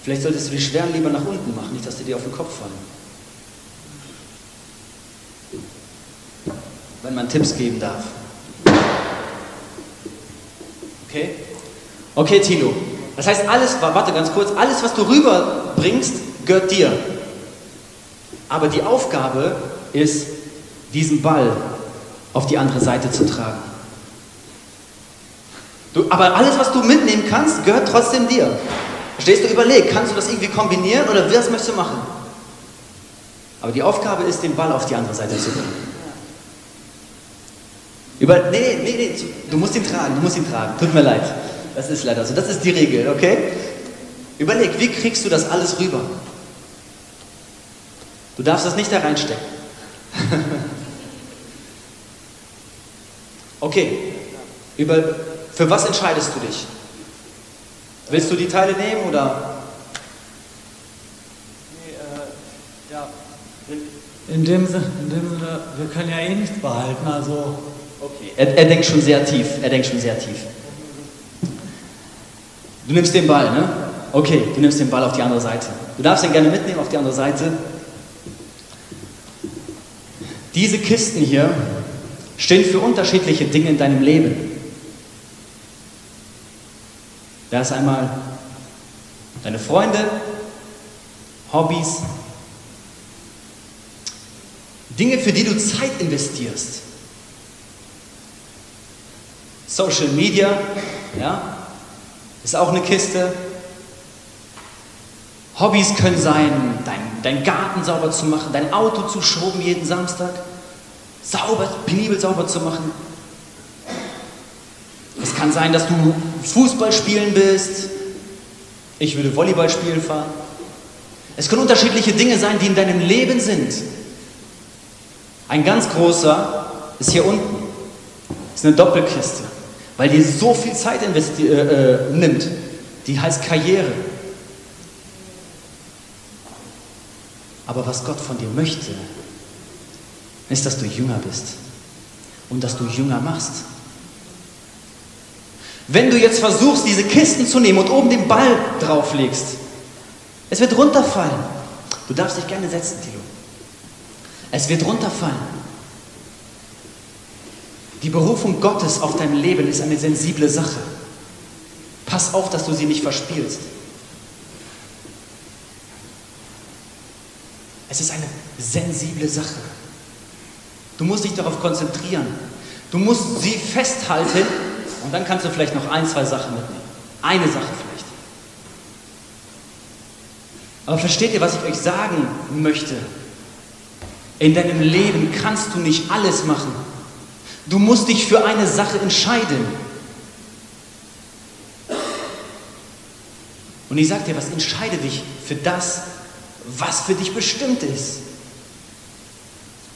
Speaker 2: Vielleicht solltest du die Schweren lieber nach unten machen, nicht, dass die dir auf den Kopf fallen. wenn man Tipps geben darf. Okay? Okay, Tilo. Das heißt, alles, warte ganz kurz, alles, was du rüberbringst, gehört dir. Aber die Aufgabe ist, diesen Ball auf die andere Seite zu tragen. Du, aber alles, was du mitnehmen kannst, gehört trotzdem dir. Verstehst du? Überleg, kannst du das irgendwie kombinieren oder was möchtest du machen? Aber die Aufgabe ist, den Ball auf die andere Seite zu bringen. Über, nee, nee, nee, du musst ihn tragen, du musst ihn tragen. Tut mir leid. Das ist leider so. Das ist die Regel, okay? Überleg, wie kriegst du das alles rüber? Du darfst das nicht da reinstecken. okay. Über, für was entscheidest du dich? Willst du die Teile nehmen oder?
Speaker 3: Nee, äh, ja. In dem, Sinne, in dem Sinne, wir können ja eh nichts behalten, also
Speaker 2: Okay, er, er denkt schon sehr tief. Er denkt schon sehr tief. Du nimmst den Ball, ne? Okay, du nimmst den Ball auf die andere Seite. Du darfst ihn gerne mitnehmen auf die andere Seite. Diese Kisten hier stehen für unterschiedliche Dinge in deinem Leben. Da ist einmal deine Freunde, Hobbys, Dinge, für die du Zeit investierst. Social Media, ja, ist auch eine Kiste. Hobbys können sein, dein, dein Garten sauber zu machen, dein Auto zu schrubben jeden Samstag, sauber, penibel sauber zu machen. Es kann sein, dass du Fußball spielen bist. Ich würde Volleyball spielen fahren. Es können unterschiedliche Dinge sein, die in deinem Leben sind. Ein ganz großer ist hier unten. Ist eine Doppelkiste, weil die so viel Zeit äh, äh, nimmt. Die heißt Karriere. Aber was Gott von dir möchte, ist, dass du jünger bist und dass du jünger machst. Wenn du jetzt versuchst, diese Kisten zu nehmen und oben den Ball drauflegst, es wird runterfallen. Du darfst dich gerne setzen, Tilo. Es wird runterfallen. Die Berufung Gottes auf dein Leben ist eine sensible Sache. Pass auf, dass du sie nicht verspielst. Es ist eine sensible Sache. Du musst dich darauf konzentrieren. Du musst sie festhalten und dann kannst du vielleicht noch ein, zwei Sachen mitnehmen. Eine Sache vielleicht. Aber versteht ihr, was ich euch sagen möchte? In deinem Leben kannst du nicht alles machen. Du musst dich für eine Sache entscheiden. Und ich sage dir was, entscheide dich für das, was für dich bestimmt ist.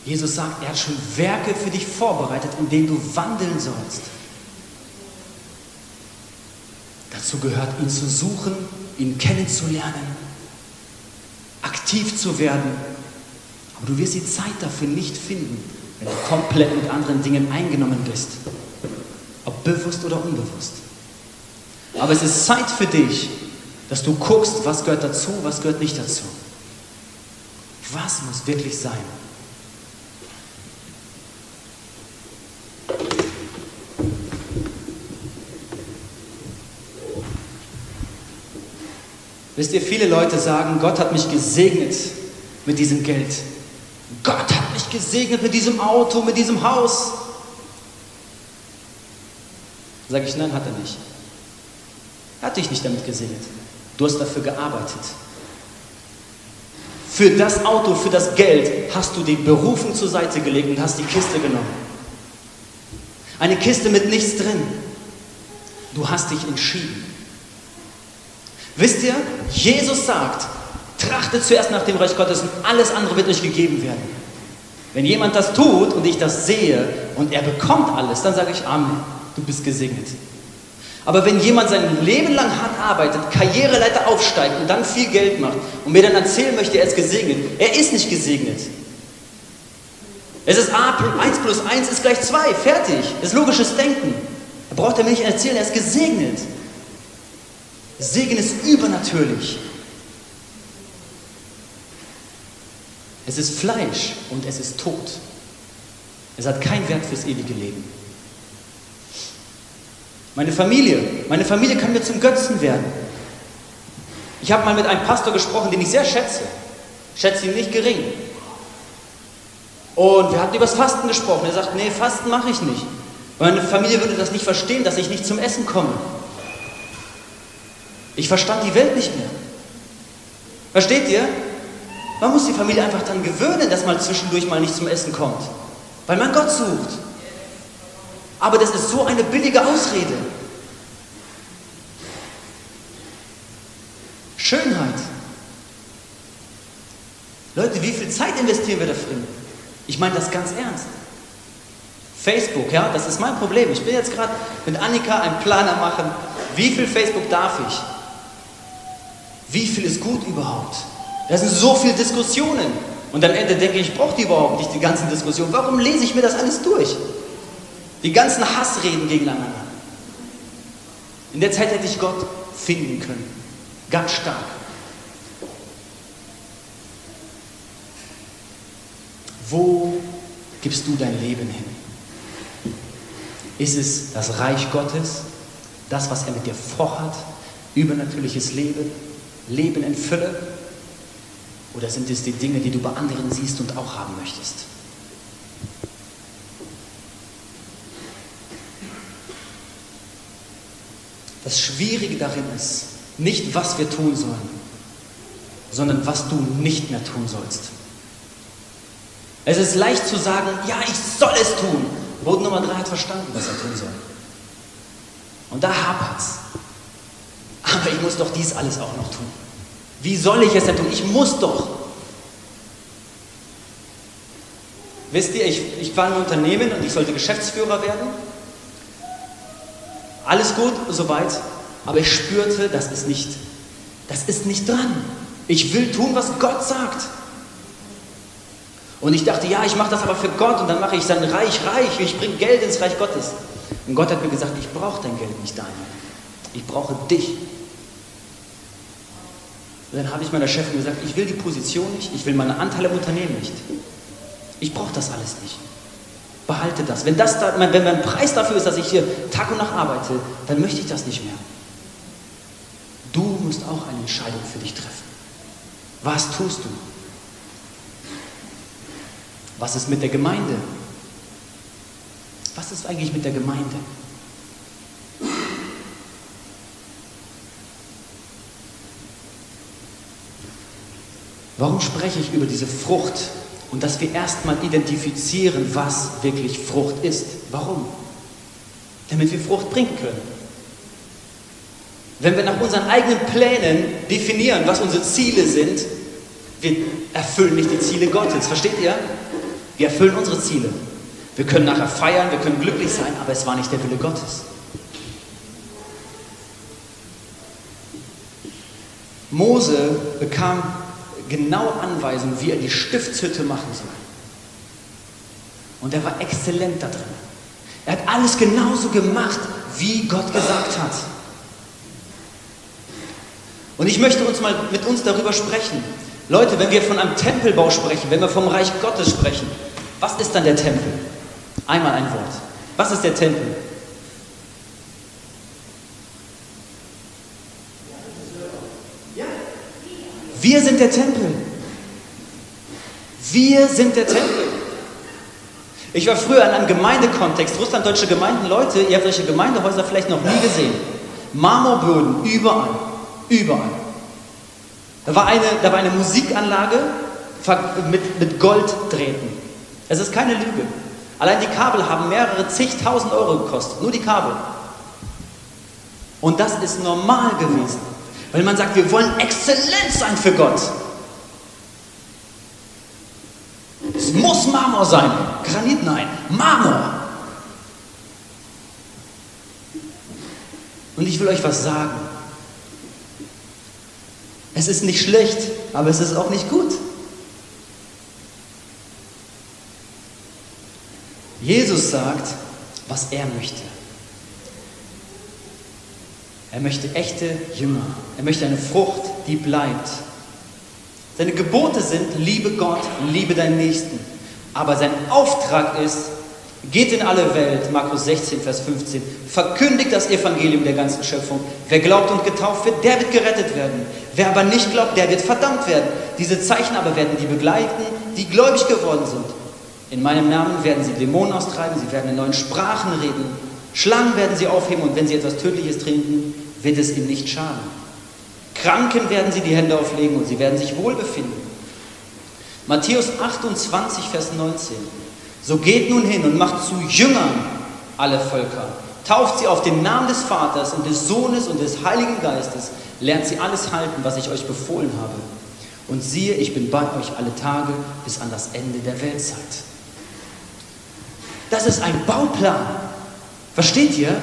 Speaker 2: Jesus sagt, er hat schon Werke für dich vorbereitet, in denen du wandeln sollst. Dazu gehört, ihn zu suchen, ihn kennenzulernen, aktiv zu werden. Aber du wirst die Zeit dafür nicht finden, wenn du komplett mit anderen Dingen eingenommen bist. Ob bewusst oder unbewusst. Aber es ist Zeit für dich, dass du guckst, was gehört dazu, was gehört nicht dazu. Was muss wirklich sein? Wisst ihr, viele Leute sagen, Gott hat mich gesegnet mit diesem Geld. Gott hat mich gesegnet mit diesem Auto, mit diesem Haus. Sage ich, nein, hat er nicht. Er hat dich nicht damit gesegnet. Du hast dafür gearbeitet. Für das Auto, für das Geld hast du die Berufung zur Seite gelegt und hast die Kiste genommen. Eine Kiste mit nichts drin. Du hast dich entschieden. Wisst ihr, Jesus sagt, trachtet zuerst nach dem Reich Gottes und alles andere wird euch gegeben werden. Wenn jemand das tut und ich das sehe und er bekommt alles, dann sage ich Amen, du bist gesegnet. Aber wenn jemand sein Leben lang hart arbeitet, Karriereleiter aufsteigt und dann viel Geld macht und mir dann erzählen möchte, er ist gesegnet, er ist nicht gesegnet. Es ist A, 1 plus 1 ist gleich 2, fertig. Das ist logisches Denken. Da braucht er mir nicht erzählen, er ist gesegnet. Segen ist übernatürlich. Es ist Fleisch und es ist Tod. Es hat keinen Wert fürs ewige Leben. Meine Familie, meine Familie kann mir zum Götzen werden. Ich habe mal mit einem Pastor gesprochen, den ich sehr schätze. Schätze ihn nicht gering. Und wir hatten über das Fasten gesprochen. Er sagt, nee, Fasten mache ich nicht. Meine Familie würde das nicht verstehen, dass ich nicht zum Essen komme. Ich verstand die Welt nicht mehr. Versteht ihr? Man muss die Familie einfach dann gewöhnen, dass man zwischendurch mal nicht zum Essen kommt, weil man Gott sucht. Aber das ist so eine billige Ausrede. Schönheit. Leute, wie viel Zeit investieren wir dafür? Ich meine das ganz ernst. Facebook, ja, das ist mein Problem. Ich bin jetzt gerade mit Annika einen Planer machen. Wie viel Facebook darf ich? Wie viel ist gut überhaupt? Das sind so viele Diskussionen. Und am Ende denke ich, ich brauche die überhaupt nicht, die ganzen Diskussionen. Warum lese ich mir das alles durch? Die ganzen Hassreden gegeneinander. In der Zeit hätte ich Gott finden können. Ganz stark. Wo gibst du dein Leben hin? Ist es das Reich Gottes, das, was er mit dir vorhat, übernatürliches Leben, Leben in Fülle? Oder sind es die Dinge, die du bei anderen siehst und auch haben möchtest? Das Schwierige darin ist, nicht was wir tun sollen, sondern was du nicht mehr tun sollst. Es ist leicht zu sagen, ja, ich soll es tun. Boden Nummer drei hat verstanden, was er tun soll. Und da hapert's. Aber ich muss doch dies alles auch noch tun. Wie soll ich es denn tun? Ich muss doch. Wisst ihr, ich, ich war im Unternehmen und ich sollte Geschäftsführer werden. Alles gut, soweit. Aber ich spürte, das ist nicht, das ist nicht dran. Ich will tun, was Gott sagt. Und ich dachte, ja, ich mache das aber für Gott und dann mache ich sein Reich reich. Ich bringe Geld ins Reich Gottes. Und Gott hat mir gesagt, ich brauche dein Geld nicht, Daniel. Ich brauche dich. Und dann habe ich meiner Chefin gesagt, ich will die Position nicht, ich will meine Anteile im Unternehmen nicht. Ich brauche das alles nicht. Behalte das. Wenn, das da, wenn mein Preis dafür ist, dass ich hier Tag und Nacht arbeite, dann möchte ich das nicht mehr. Du musst auch eine Entscheidung für dich treffen. Was tust du? Was ist mit der Gemeinde? Was ist eigentlich mit der Gemeinde? Warum spreche ich über diese Frucht und dass wir erstmal identifizieren, was wirklich Frucht ist? Warum? Damit wir Frucht bringen können. Wenn wir nach unseren eigenen Plänen definieren, was unsere Ziele sind, wir erfüllen nicht die Ziele Gottes. Versteht ihr? Wir erfüllen unsere Ziele. Wir können nachher feiern, wir können glücklich sein, aber es war nicht der Wille Gottes. Mose bekam genaue Anweisungen, wie er die Stiftshütte machen soll. Und er war exzellent da drin. Er hat alles genauso gemacht, wie Gott gesagt hat. Und ich möchte uns mal mit uns darüber sprechen. Leute, wenn wir von einem Tempelbau sprechen, wenn wir vom Reich Gottes sprechen, was ist dann der Tempel? Einmal ein Wort. Was ist der Tempel? Wir sind der Tempel. Wir sind der Tempel. Ich war früher in einem Gemeindekontext, russlanddeutsche Gemeinden, Leute, ihr habt solche Gemeindehäuser vielleicht noch nie gesehen. Marmorböden, überall, überall. Da war eine, da war eine Musikanlage mit, mit Golddrähten. Es ist keine Lüge. Allein die Kabel haben mehrere zigtausend Euro gekostet, nur die Kabel. Und das ist normal gewesen, weil man sagt, wir wollen exzellent sein für Gott. Es muss Marmor sein. Granit nein, Marmor. Und ich will euch was sagen. Es ist nicht schlecht, aber es ist auch nicht gut. Jesus sagt, was er möchte. Er möchte echte Jünger. Er möchte eine Frucht, die bleibt. Seine Gebote sind, liebe Gott, liebe deinen Nächsten. Aber sein Auftrag ist, geht in alle Welt, Markus 16, Vers 15, verkündigt das Evangelium der ganzen Schöpfung. Wer glaubt und getauft wird, der wird gerettet werden. Wer aber nicht glaubt, der wird verdammt werden. Diese Zeichen aber werden die begleiten, die gläubig geworden sind. In meinem Namen werden sie Dämonen austreiben, sie werden in neuen Sprachen reden, Schlangen werden sie aufheben und wenn sie etwas Tödliches trinken, wird es ihnen nicht schaden. Kranken werden sie die Hände auflegen und sie werden sich wohlbefinden. Matthäus 28, Vers 19. So geht nun hin und macht zu Jüngern alle Völker. Tauft sie auf den Namen des Vaters und des Sohnes und des Heiligen Geistes. Lernt sie alles halten, was ich euch befohlen habe. Und siehe, ich bin bei euch alle Tage bis an das Ende der Weltzeit. Das ist ein Bauplan. Versteht ihr?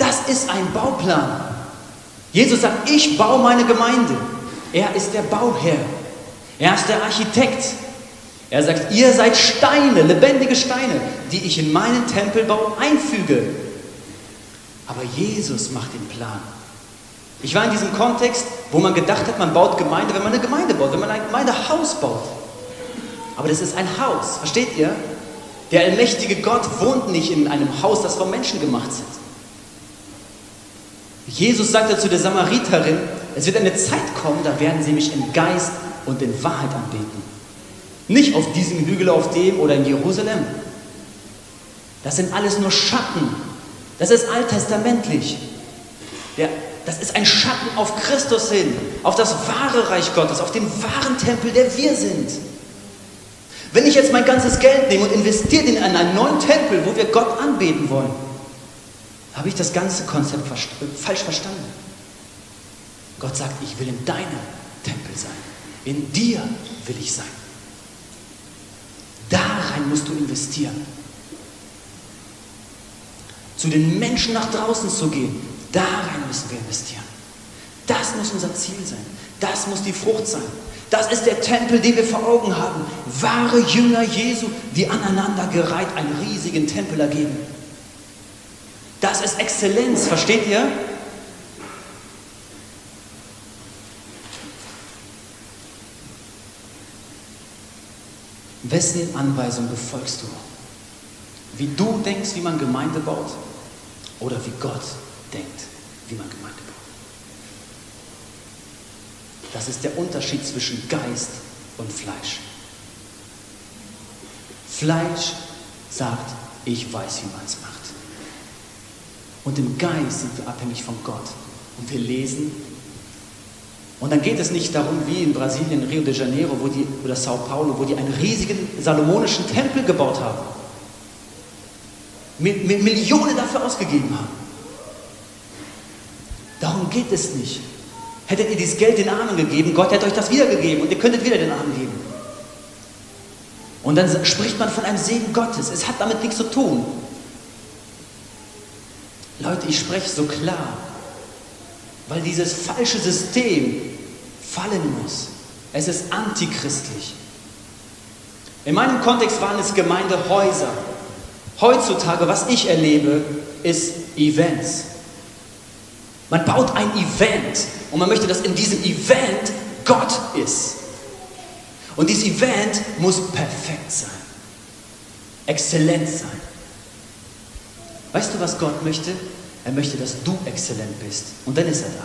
Speaker 2: Das ist ein Bauplan. Jesus sagt, ich baue meine Gemeinde. Er ist der Bauherr. Er ist der Architekt. Er sagt, ihr seid Steine, lebendige Steine, die ich in meinen Tempelbau einfüge. Aber Jesus macht den Plan. Ich war in diesem Kontext, wo man gedacht hat, man baut Gemeinde, wenn man eine Gemeinde baut, wenn man ein Gemeindehaus baut. Aber das ist ein Haus, versteht ihr? Der allmächtige Gott wohnt nicht in einem Haus, das von Menschen gemacht ist. Jesus sagte zu der Samariterin, es wird eine Zeit kommen, da werden sie mich in Geist und in Wahrheit anbeten. Nicht auf diesem Hügel, auf dem oder in Jerusalem. Das sind alles nur Schatten. Das ist alttestamentlich. Der, das ist ein Schatten auf Christus hin, auf das wahre Reich Gottes, auf den wahren Tempel, der wir sind. Wenn ich jetzt mein ganzes Geld nehme und investiere in einen neuen Tempel, wo wir Gott anbeten wollen, habe ich das ganze Konzept falsch verstanden. Gott sagt, ich will in deinem Tempel sein. In dir will ich sein. Da rein musst du investieren. Zu den Menschen nach draußen zu gehen, da rein müssen wir investieren. Das muss unser Ziel sein. Das muss die Frucht sein. Das ist der Tempel, den wir vor Augen haben. Wahre Jünger Jesu, die aneinandergereiht einen riesigen Tempel ergeben. Das ist Exzellenz, versteht ihr? Wessen Anweisung befolgst du? Wie du denkst, wie man Gemeinde baut oder wie Gott denkt, wie man Gemeinde baut? Das ist der Unterschied zwischen Geist und Fleisch. Fleisch sagt, ich weiß, wie man es macht. Und im Geist sind wir abhängig von Gott. Und wir lesen. Und dann geht es nicht darum, wie in Brasilien, Rio de Janeiro wo die, oder Sao Paulo, wo die einen riesigen salomonischen Tempel gebaut haben. Mit, mit Millionen dafür ausgegeben haben. Darum geht es nicht. Hättet ihr dieses Geld den Armen gegeben, Gott hätte euch das wiedergegeben und ihr könntet wieder den Armen geben. Und dann spricht man von einem Segen Gottes. Es hat damit nichts zu tun. Leute, ich spreche so klar, weil dieses falsche System fallen muss. Es ist antichristlich. In meinem Kontext waren es Gemeindehäuser. Heutzutage, was ich erlebe, ist Events. Man baut ein Event und man möchte, dass in diesem Event Gott ist. Und dieses Event muss perfekt sein, exzellent sein. Weißt du, was Gott möchte? Er möchte, dass du exzellent bist. Und dann ist er da.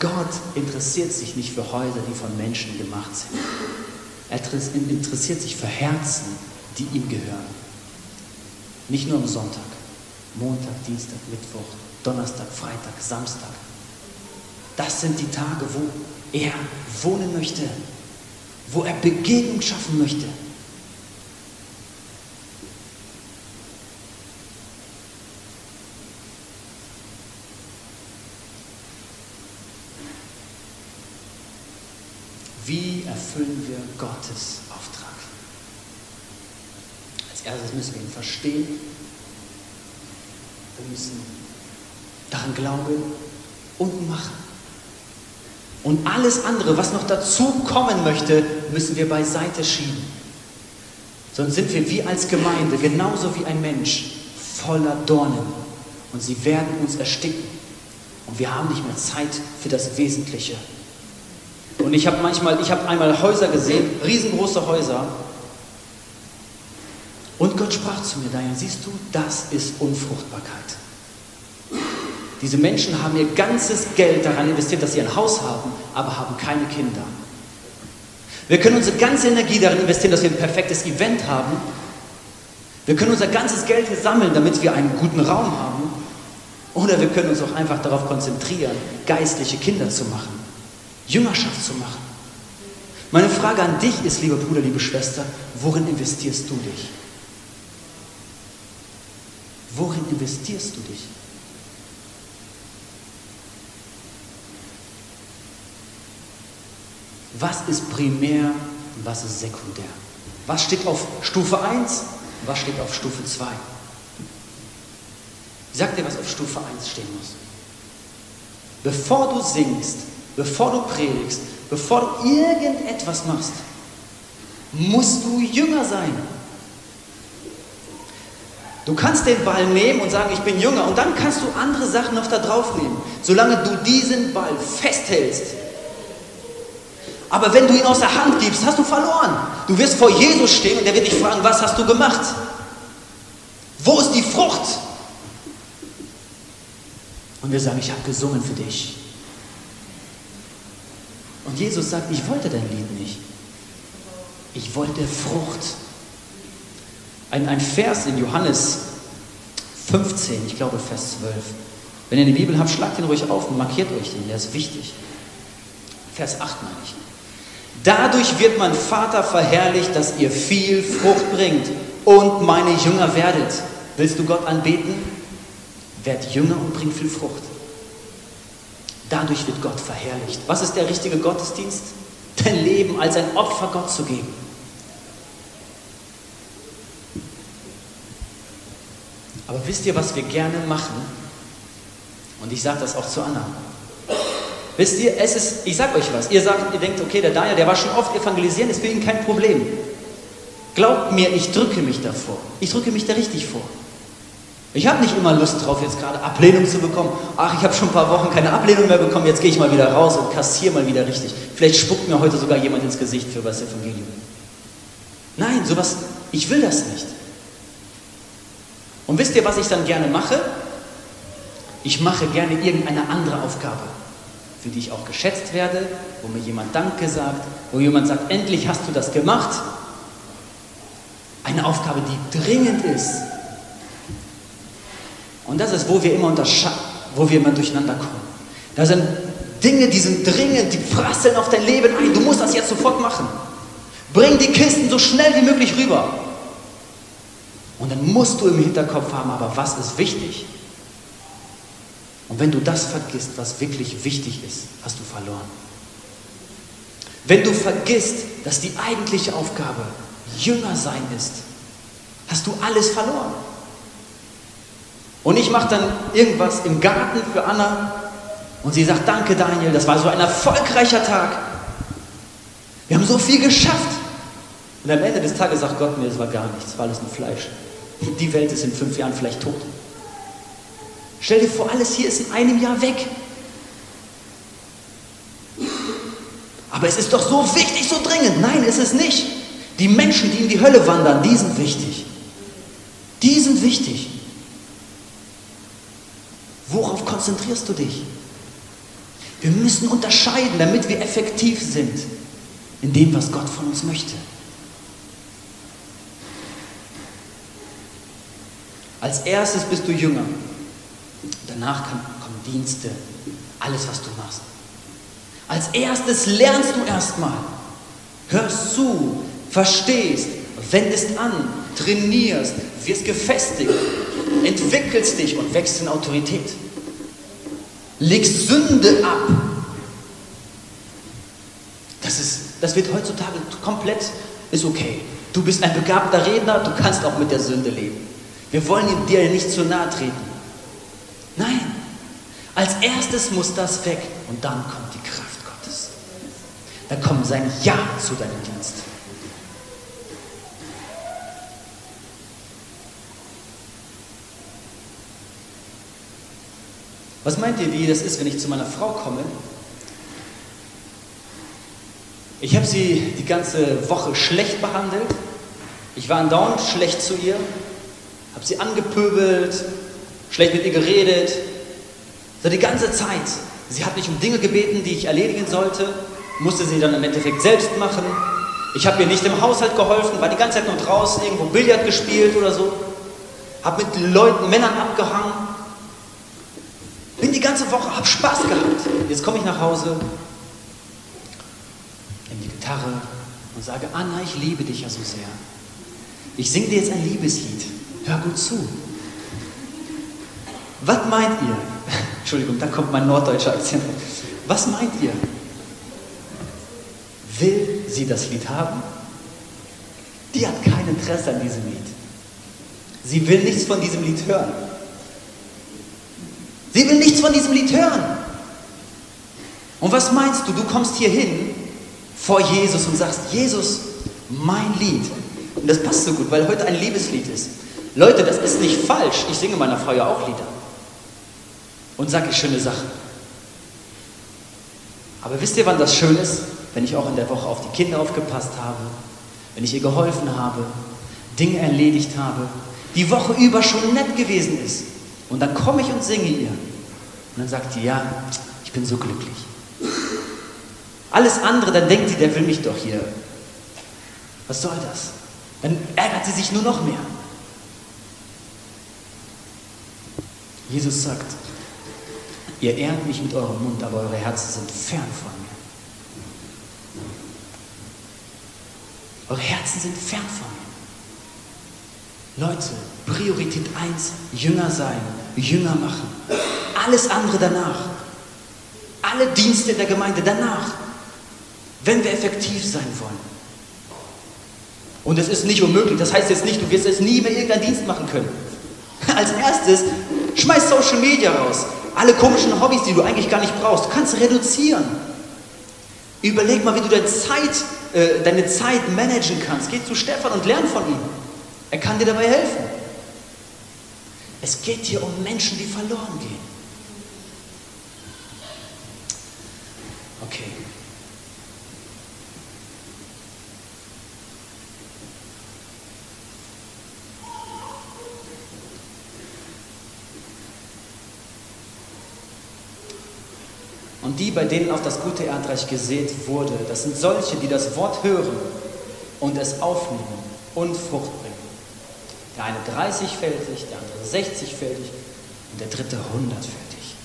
Speaker 2: Gott interessiert sich nicht für Häuser, die von Menschen gemacht sind. Er interessiert sich für Herzen, die ihm gehören. Nicht nur am Sonntag, Montag, Dienstag, Mittwoch, Donnerstag, Freitag, Samstag. Das sind die Tage, wo er wohnen möchte, wo er Begegnung schaffen möchte. Wie erfüllen wir Gottes Auftrag? Als erstes müssen wir ihn verstehen. Wir müssen daran glauben und machen. Und alles andere, was noch dazu kommen möchte, müssen wir beiseite schieben. Sonst sind wir wie als Gemeinde, genauso wie ein Mensch, voller Dornen. Und sie werden uns ersticken. Und wir haben nicht mehr Zeit für das Wesentliche. Und ich habe manchmal, ich habe einmal Häuser gesehen, riesengroße Häuser. Und Gott sprach zu mir, Daniel, siehst du, das ist Unfruchtbarkeit. Diese Menschen haben ihr ganzes Geld daran investiert, dass sie ein Haus haben, aber haben keine Kinder. Wir können unsere ganze Energie darin investieren, dass wir ein perfektes Event haben. Wir können unser ganzes Geld hier sammeln, damit wir einen guten Raum haben. Oder wir können uns auch einfach darauf konzentrieren, geistliche Kinder zu machen, Jüngerschaft zu machen. Meine Frage an dich ist, lieber Bruder, liebe Schwester, worin investierst du dich? Worin investierst du dich? Was ist primär und was ist sekundär? Was steht auf Stufe 1 und was steht auf Stufe 2? Ich sag dir, was auf Stufe 1 stehen muss. Bevor du singst, bevor du predigst, bevor du irgendetwas machst, musst du Jünger sein. Du kannst den Ball nehmen und sagen, ich bin jünger. Und dann kannst du andere Sachen noch da drauf nehmen. Solange du diesen Ball festhältst. Aber wenn du ihn aus der Hand gibst, hast du verloren. Du wirst vor Jesus stehen und der wird dich fragen, was hast du gemacht? Wo ist die Frucht? Und wir sagen, ich habe gesungen für dich. Und Jesus sagt, ich wollte dein Lied nicht. Ich wollte Frucht. Ein, ein Vers in Johannes 15, ich glaube Vers 12. Wenn ihr eine Bibel habt, schlagt ihn ruhig auf und markiert euch den, der ist wichtig. Vers 8 meine ich. Dadurch wird mein Vater verherrlicht, dass ihr viel Frucht bringt und meine Jünger werdet. Willst du Gott anbeten? Werd Jünger und bring viel Frucht. Dadurch wird Gott verherrlicht. Was ist der richtige Gottesdienst? Dein Leben als ein Opfer Gott zu geben. Aber wisst ihr, was wir gerne machen? Und ich sage das auch zu Anna. Wisst ihr, es ist, ich sage euch was, ihr sagt, ihr denkt, okay, der Daniel, der war schon oft evangelisieren, ist für ihn kein Problem. Glaubt mir, ich drücke mich davor. Ich drücke mich da richtig vor. Ich habe nicht immer Lust drauf, jetzt gerade Ablehnung zu bekommen. Ach, ich habe schon ein paar Wochen keine Ablehnung mehr bekommen, jetzt gehe ich mal wieder raus und kassiere mal wieder richtig. Vielleicht spuckt mir heute sogar jemand ins Gesicht für das Evangelium. Nein, sowas, ich will das nicht. Und wisst ihr, was ich dann gerne mache? Ich mache gerne irgendeine andere Aufgabe, für die ich auch geschätzt werde, wo mir jemand Danke sagt, wo jemand sagt, endlich hast du das gemacht. Eine Aufgabe, die dringend ist. Und das ist, wo wir immer wo wir immer durcheinander kommen. Da sind Dinge, die sind dringend, die prasseln auf dein Leben ein. Du musst das jetzt sofort machen. Bring die Kisten so schnell wie möglich rüber. Und dann musst du im Hinterkopf haben, aber was ist wichtig? Und wenn du das vergisst, was wirklich wichtig ist, hast du verloren. Wenn du vergisst, dass die eigentliche Aufgabe Jünger sein ist, hast du alles verloren. Und ich mache dann irgendwas im Garten für Anna und sie sagt, danke Daniel, das war so ein erfolgreicher Tag. Wir haben so viel geschafft. Und am Ende des Tages sagt Gott mir, es war gar nichts, war alles nur Fleisch. Die Welt ist in fünf Jahren vielleicht tot. Stell dir vor, alles hier ist in einem Jahr weg. Aber es ist doch so wichtig, so dringend. Nein, ist es nicht. Die Menschen, die in die Hölle wandern, die sind wichtig. Die sind wichtig. Worauf konzentrierst du dich? Wir müssen unterscheiden, damit wir effektiv sind in dem, was Gott von uns möchte. Als erstes bist du Jünger. Danach kommen Dienste, alles, was du machst. Als erstes lernst du erstmal, hörst zu, verstehst, wendest an, trainierst, wirst gefestigt, entwickelst dich und wächst in Autorität. Legst Sünde ab. Das, ist, das wird heutzutage komplett, ist okay. Du bist ein begabter Redner, du kannst auch mit der Sünde leben. Wir wollen dir nicht zu nahe treten. Nein, als erstes muss das weg und dann kommt die Kraft Gottes. Dann kommt sein Ja zu deinem Dienst. Was meint ihr, wie das ist, wenn ich zu meiner Frau komme? Ich habe sie die ganze Woche schlecht behandelt. Ich war andauernd schlecht zu ihr, habe sie angepöbelt, schlecht mit ihr geredet. So die ganze Zeit. Sie hat mich um Dinge gebeten, die ich erledigen sollte, musste sie dann im Endeffekt selbst machen. Ich habe ihr nicht im Haushalt geholfen, war die ganze Zeit nur draußen, irgendwo Billard gespielt oder so. Habe mit Leuten, Männern abgehangen. Bin die ganze Woche, habe Spaß gehabt. Jetzt komme ich nach Hause, nehme die Gitarre und sage, Anna, ich liebe dich ja so sehr. Ich singe dir jetzt ein Liebeslied. Hör gut zu. Was meint ihr? Entschuldigung, da kommt mein norddeutscher Akzent. Was meint ihr? Will sie das Lied haben? Die hat kein Interesse an diesem Lied. Sie will nichts von diesem Lied hören. Sie will nichts von diesem Lied hören. Und was meinst du? Du kommst hier hin vor Jesus und sagst, Jesus, mein Lied. Und das passt so gut, weil heute ein Liebeslied ist. Leute, das ist nicht falsch. Ich singe meiner Frau ja auch Lieder und sage schöne Sachen. Aber wisst ihr, wann das schön ist? Wenn ich auch in der Woche auf die Kinder aufgepasst habe, wenn ich ihr geholfen habe, Dinge erledigt habe, die Woche über schon nett gewesen ist. Und dann komme ich und singe ihr. Und dann sagt die, ja, ich bin so glücklich. Alles andere, dann denkt sie, der will mich doch hier. Was soll das? Dann ärgert sie sich nur noch mehr. Jesus sagt, ihr ehrt mich mit eurem Mund, aber eure Herzen sind fern von mir. Eure Herzen sind fern von mir. Leute, Priorität 1, Jünger sein, Jünger machen. Alles andere danach. Alle Dienste in der Gemeinde danach. Wenn wir effektiv sein wollen. Und es ist nicht unmöglich. Das heißt jetzt nicht, du wirst jetzt nie mehr irgendeinen Dienst machen können. Als erstes, schmeiß Social Media raus. Alle komischen Hobbys, die du eigentlich gar nicht brauchst. Kannst reduzieren. Überleg mal, wie du deine Zeit, äh, deine Zeit managen kannst. Geh zu Stefan und lern von ihm. Er kann dir dabei helfen. Es geht hier um Menschen, die verloren gehen. Okay. Und die, bei denen auf das gute Erdreich gesät wurde, das sind solche, die das Wort hören und es aufnehmen und Frucht bringen. Der eine 30-fältig, der andere 60-fältig und der dritte 100-fältig.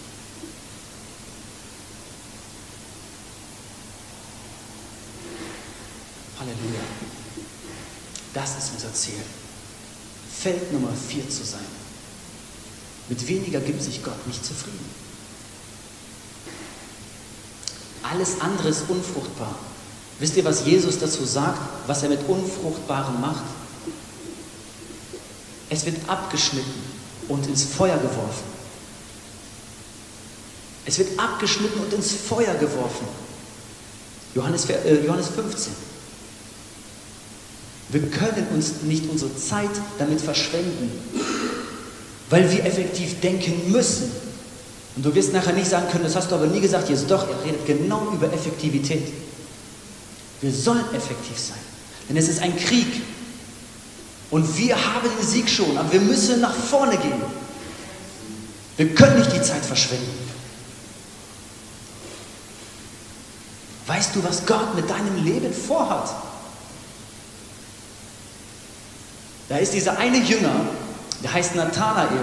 Speaker 2: Halleluja. Das ist unser Ziel. Feld Nummer 4 zu sein. Mit weniger gibt sich Gott nicht zufrieden. Alles andere ist unfruchtbar. Wisst ihr, was Jesus dazu sagt, was er mit Unfruchtbarem macht? Es wird abgeschnitten und ins Feuer geworfen. Es wird abgeschnitten und ins Feuer geworfen. Johannes, äh, Johannes 15. Wir können uns nicht unsere Zeit damit verschwenden, weil wir effektiv denken müssen. Und du wirst nachher nicht sagen können, das hast du aber nie gesagt, Jesus. Doch, er redet genau über Effektivität. Wir sollen effektiv sein. Denn es ist ein Krieg. Und wir haben den Sieg schon, aber wir müssen nach vorne gehen. Wir können nicht die Zeit verschwenden. Weißt du, was Gott mit deinem Leben vorhat? Da ist dieser eine Jünger, der heißt Nathanael.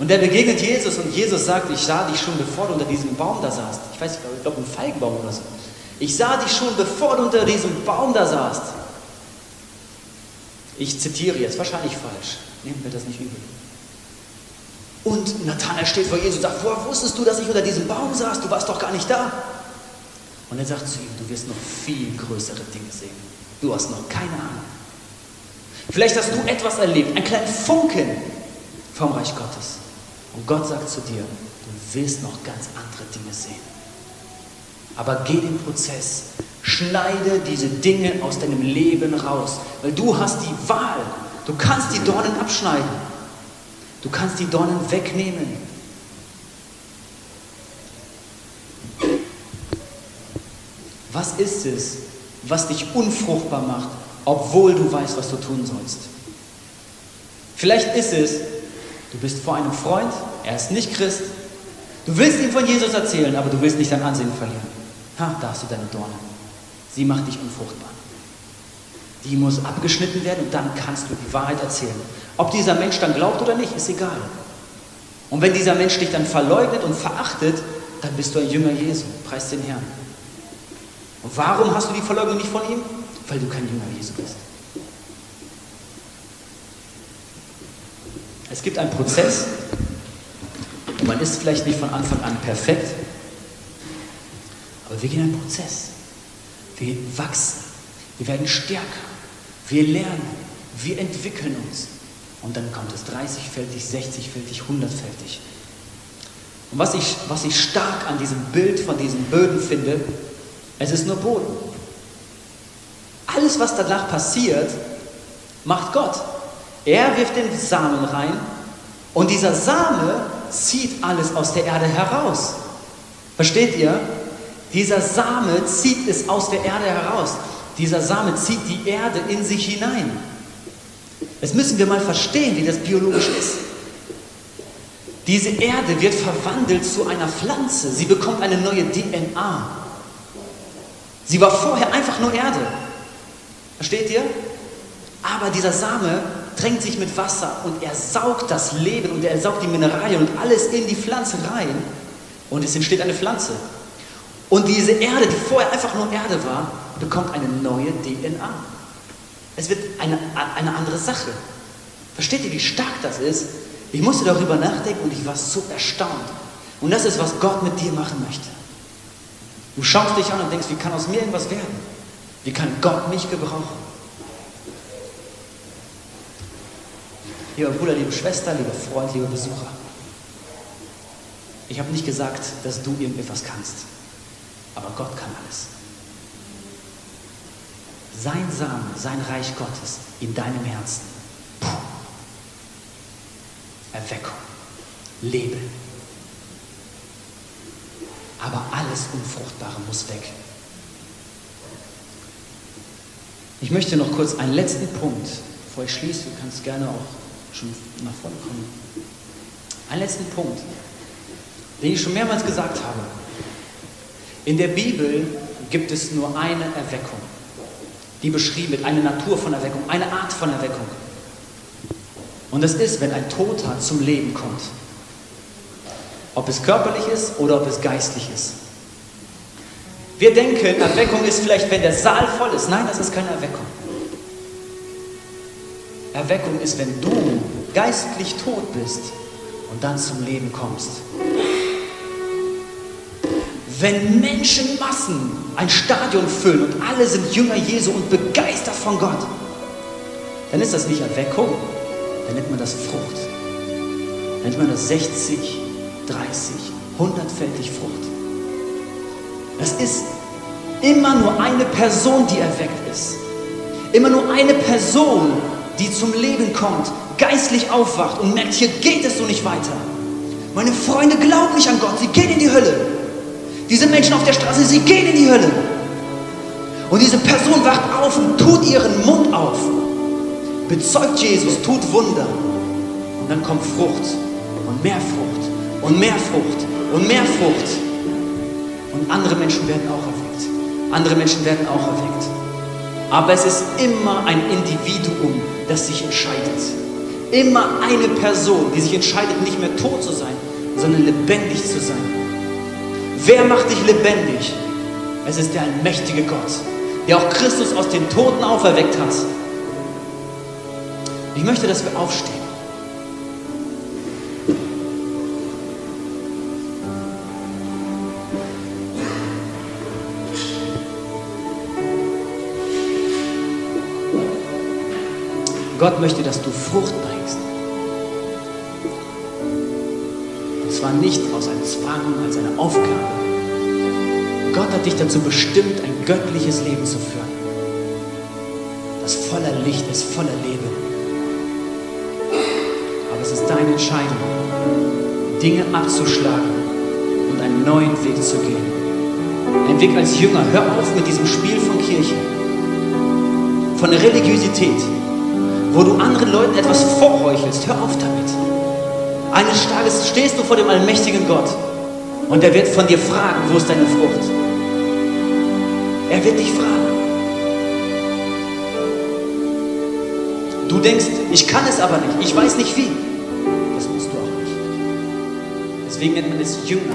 Speaker 2: Und der begegnet Jesus und Jesus sagt, ich sah dich schon, bevor du unter diesem Baum da saßt. Ich weiß, ich glaube, ein Feigenbaum oder so. Ich sah dich schon, bevor du unter diesem Baum da saßt. Ich zitiere jetzt, wahrscheinlich falsch. Nehmen wir das nicht übel. Und Nathanael steht vor Jesus und sagt, woher wusstest du, dass ich unter diesem Baum saß? Du warst doch gar nicht da. Und er sagt zu ihm, du wirst noch viel größere Dinge sehen. Du hast noch keine Ahnung. Vielleicht hast du etwas erlebt, einen kleinen Funken vom Reich Gottes. Und Gott sagt zu dir, du wirst noch ganz andere Dinge sehen. Aber geh den Prozess. Schneide diese Dinge aus deinem Leben raus, weil du hast die Wahl. Du kannst die Dornen abschneiden. Du kannst die Dornen wegnehmen. Was ist es, was dich unfruchtbar macht, obwohl du weißt, was du tun sollst? Vielleicht ist es, Du bist vor einem Freund, er ist nicht Christ. Du willst ihm von Jesus erzählen, aber du willst nicht dein Ansehen verlieren. Ha, da hast du deine Dorne. Sie macht dich unfruchtbar. Die muss abgeschnitten werden und dann kannst du die Wahrheit erzählen. Ob dieser Mensch dann glaubt oder nicht, ist egal. Und wenn dieser Mensch dich dann verleugnet und verachtet, dann bist du ein Jünger Jesu. Preis den Herrn. Und warum hast du die Verleugnung nicht von ihm? Weil du kein Jünger Jesu bist. Es gibt einen Prozess und man ist vielleicht nicht von Anfang an perfekt, aber wir gehen einen Prozess. Wir wachsen, wir werden stärker, wir lernen, wir entwickeln uns. Und dann kommt es 30-fältig, 60-fältig, 100-fältig. Und was ich, was ich stark an diesem Bild von diesen Böden finde, es ist nur Boden. Alles, was danach passiert, macht Gott. Er wirft den Samen rein und dieser Same zieht alles aus der Erde heraus. Versteht ihr? Dieser Same zieht es aus der Erde heraus. Dieser Same zieht die Erde in sich hinein. Jetzt müssen wir mal verstehen, wie das biologisch ist. Diese Erde wird verwandelt zu einer Pflanze. Sie bekommt eine neue DNA. Sie war vorher einfach nur Erde. Versteht ihr? Aber dieser Same drängt sich mit Wasser und er saugt das Leben und er saugt die Mineralien und alles in die Pflanze rein und es entsteht eine Pflanze. Und diese Erde, die vorher einfach nur Erde war, bekommt eine neue DNA. Es wird eine, eine andere Sache. Versteht ihr, wie stark das ist? Ich musste darüber nachdenken und ich war so erstaunt. Und das ist, was Gott mit dir machen möchte. Du schaust dich an und denkst, wie kann aus mir irgendwas werden? Wie kann Gott mich gebrauchen? Lieber Bruder, liebe Schwester, lieber Freund, lieber Besucher. Ich habe nicht gesagt, dass du irgendetwas kannst, aber Gott kann alles. Sein Samen, sein Reich Gottes in deinem Herzen. Puh. Erweckung, Leben. Aber alles Unfruchtbare muss weg. Ich möchte noch kurz einen letzten Punkt, bevor ich schließe, du kannst gerne auch schon nach vorne kommen. Einen letzten Punkt, den ich schon mehrmals gesagt habe. In der Bibel gibt es nur eine Erweckung, die beschrieben wird, eine Natur von Erweckung, eine Art von Erweckung. Und das ist, wenn ein Toter zum Leben kommt. Ob es körperlich ist oder ob es geistlich ist. Wir denken, Erweckung ist vielleicht, wenn der Saal voll ist. Nein, das ist keine Erweckung. Erweckung ist, wenn du geistlich tot bist und dann zum Leben kommst. Wenn Menschenmassen ein Stadion füllen und alle sind Jünger Jesu und begeistert von Gott, dann ist das nicht Erweckung, dann nennt man das Frucht. Dann nennt man das 60, 30, 100-fältig Frucht. Das ist immer nur eine Person, die erweckt ist. Immer nur eine Person, die zum Leben kommt, geistlich aufwacht und merkt, hier geht es so nicht weiter. Meine Freunde glauben nicht an Gott, sie gehen in die Hölle. Diese Menschen auf der Straße, sie gehen in die Hölle. Und diese Person wacht auf und tut ihren Mund auf, bezeugt Jesus, tut Wunder. Und dann kommt Frucht und mehr Frucht und mehr Frucht und mehr Frucht. Und andere Menschen werden auch erweckt. Andere Menschen werden auch erweckt. Aber es ist immer ein Individuum, das sich entscheidet. Immer eine Person, die sich entscheidet, nicht mehr tot zu sein, sondern lebendig zu sein. Wer macht dich lebendig? Es ist der allmächtige Gott, der auch Christus aus den Toten auferweckt hat. Ich möchte, dass wir aufstehen. Gott möchte, dass du Frucht bringst. zwar nicht aus einem Zwang, als eine Aufgabe. Gott hat dich dazu bestimmt, ein göttliches Leben zu führen, das voller Licht ist, voller Leben. Aber es ist deine Entscheidung, Dinge abzuschlagen und einen neuen Weg zu gehen. Ein Weg als Jünger. Hör auf mit diesem Spiel von Kirche, von Religiosität, wo du anderen Leuten etwas vorheuchelst. Hör auf damit. Eines Tages stehst du vor dem allmächtigen Gott und er wird von dir fragen, wo ist deine Frucht? Er wird dich fragen. Du denkst, ich kann es aber nicht, ich weiß nicht wie. Das musst du auch nicht. Deswegen nennt man es Jünger.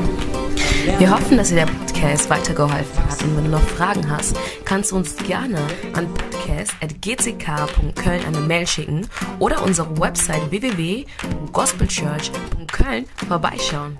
Speaker 1: Wir hoffen, dass dir der Podcast weitergeholfen hat. Und wenn du noch Fragen hast, kannst du uns gerne an podcast.gck.köln eine Mail schicken oder unsere Website www.gospelchurch.köln vorbeischauen.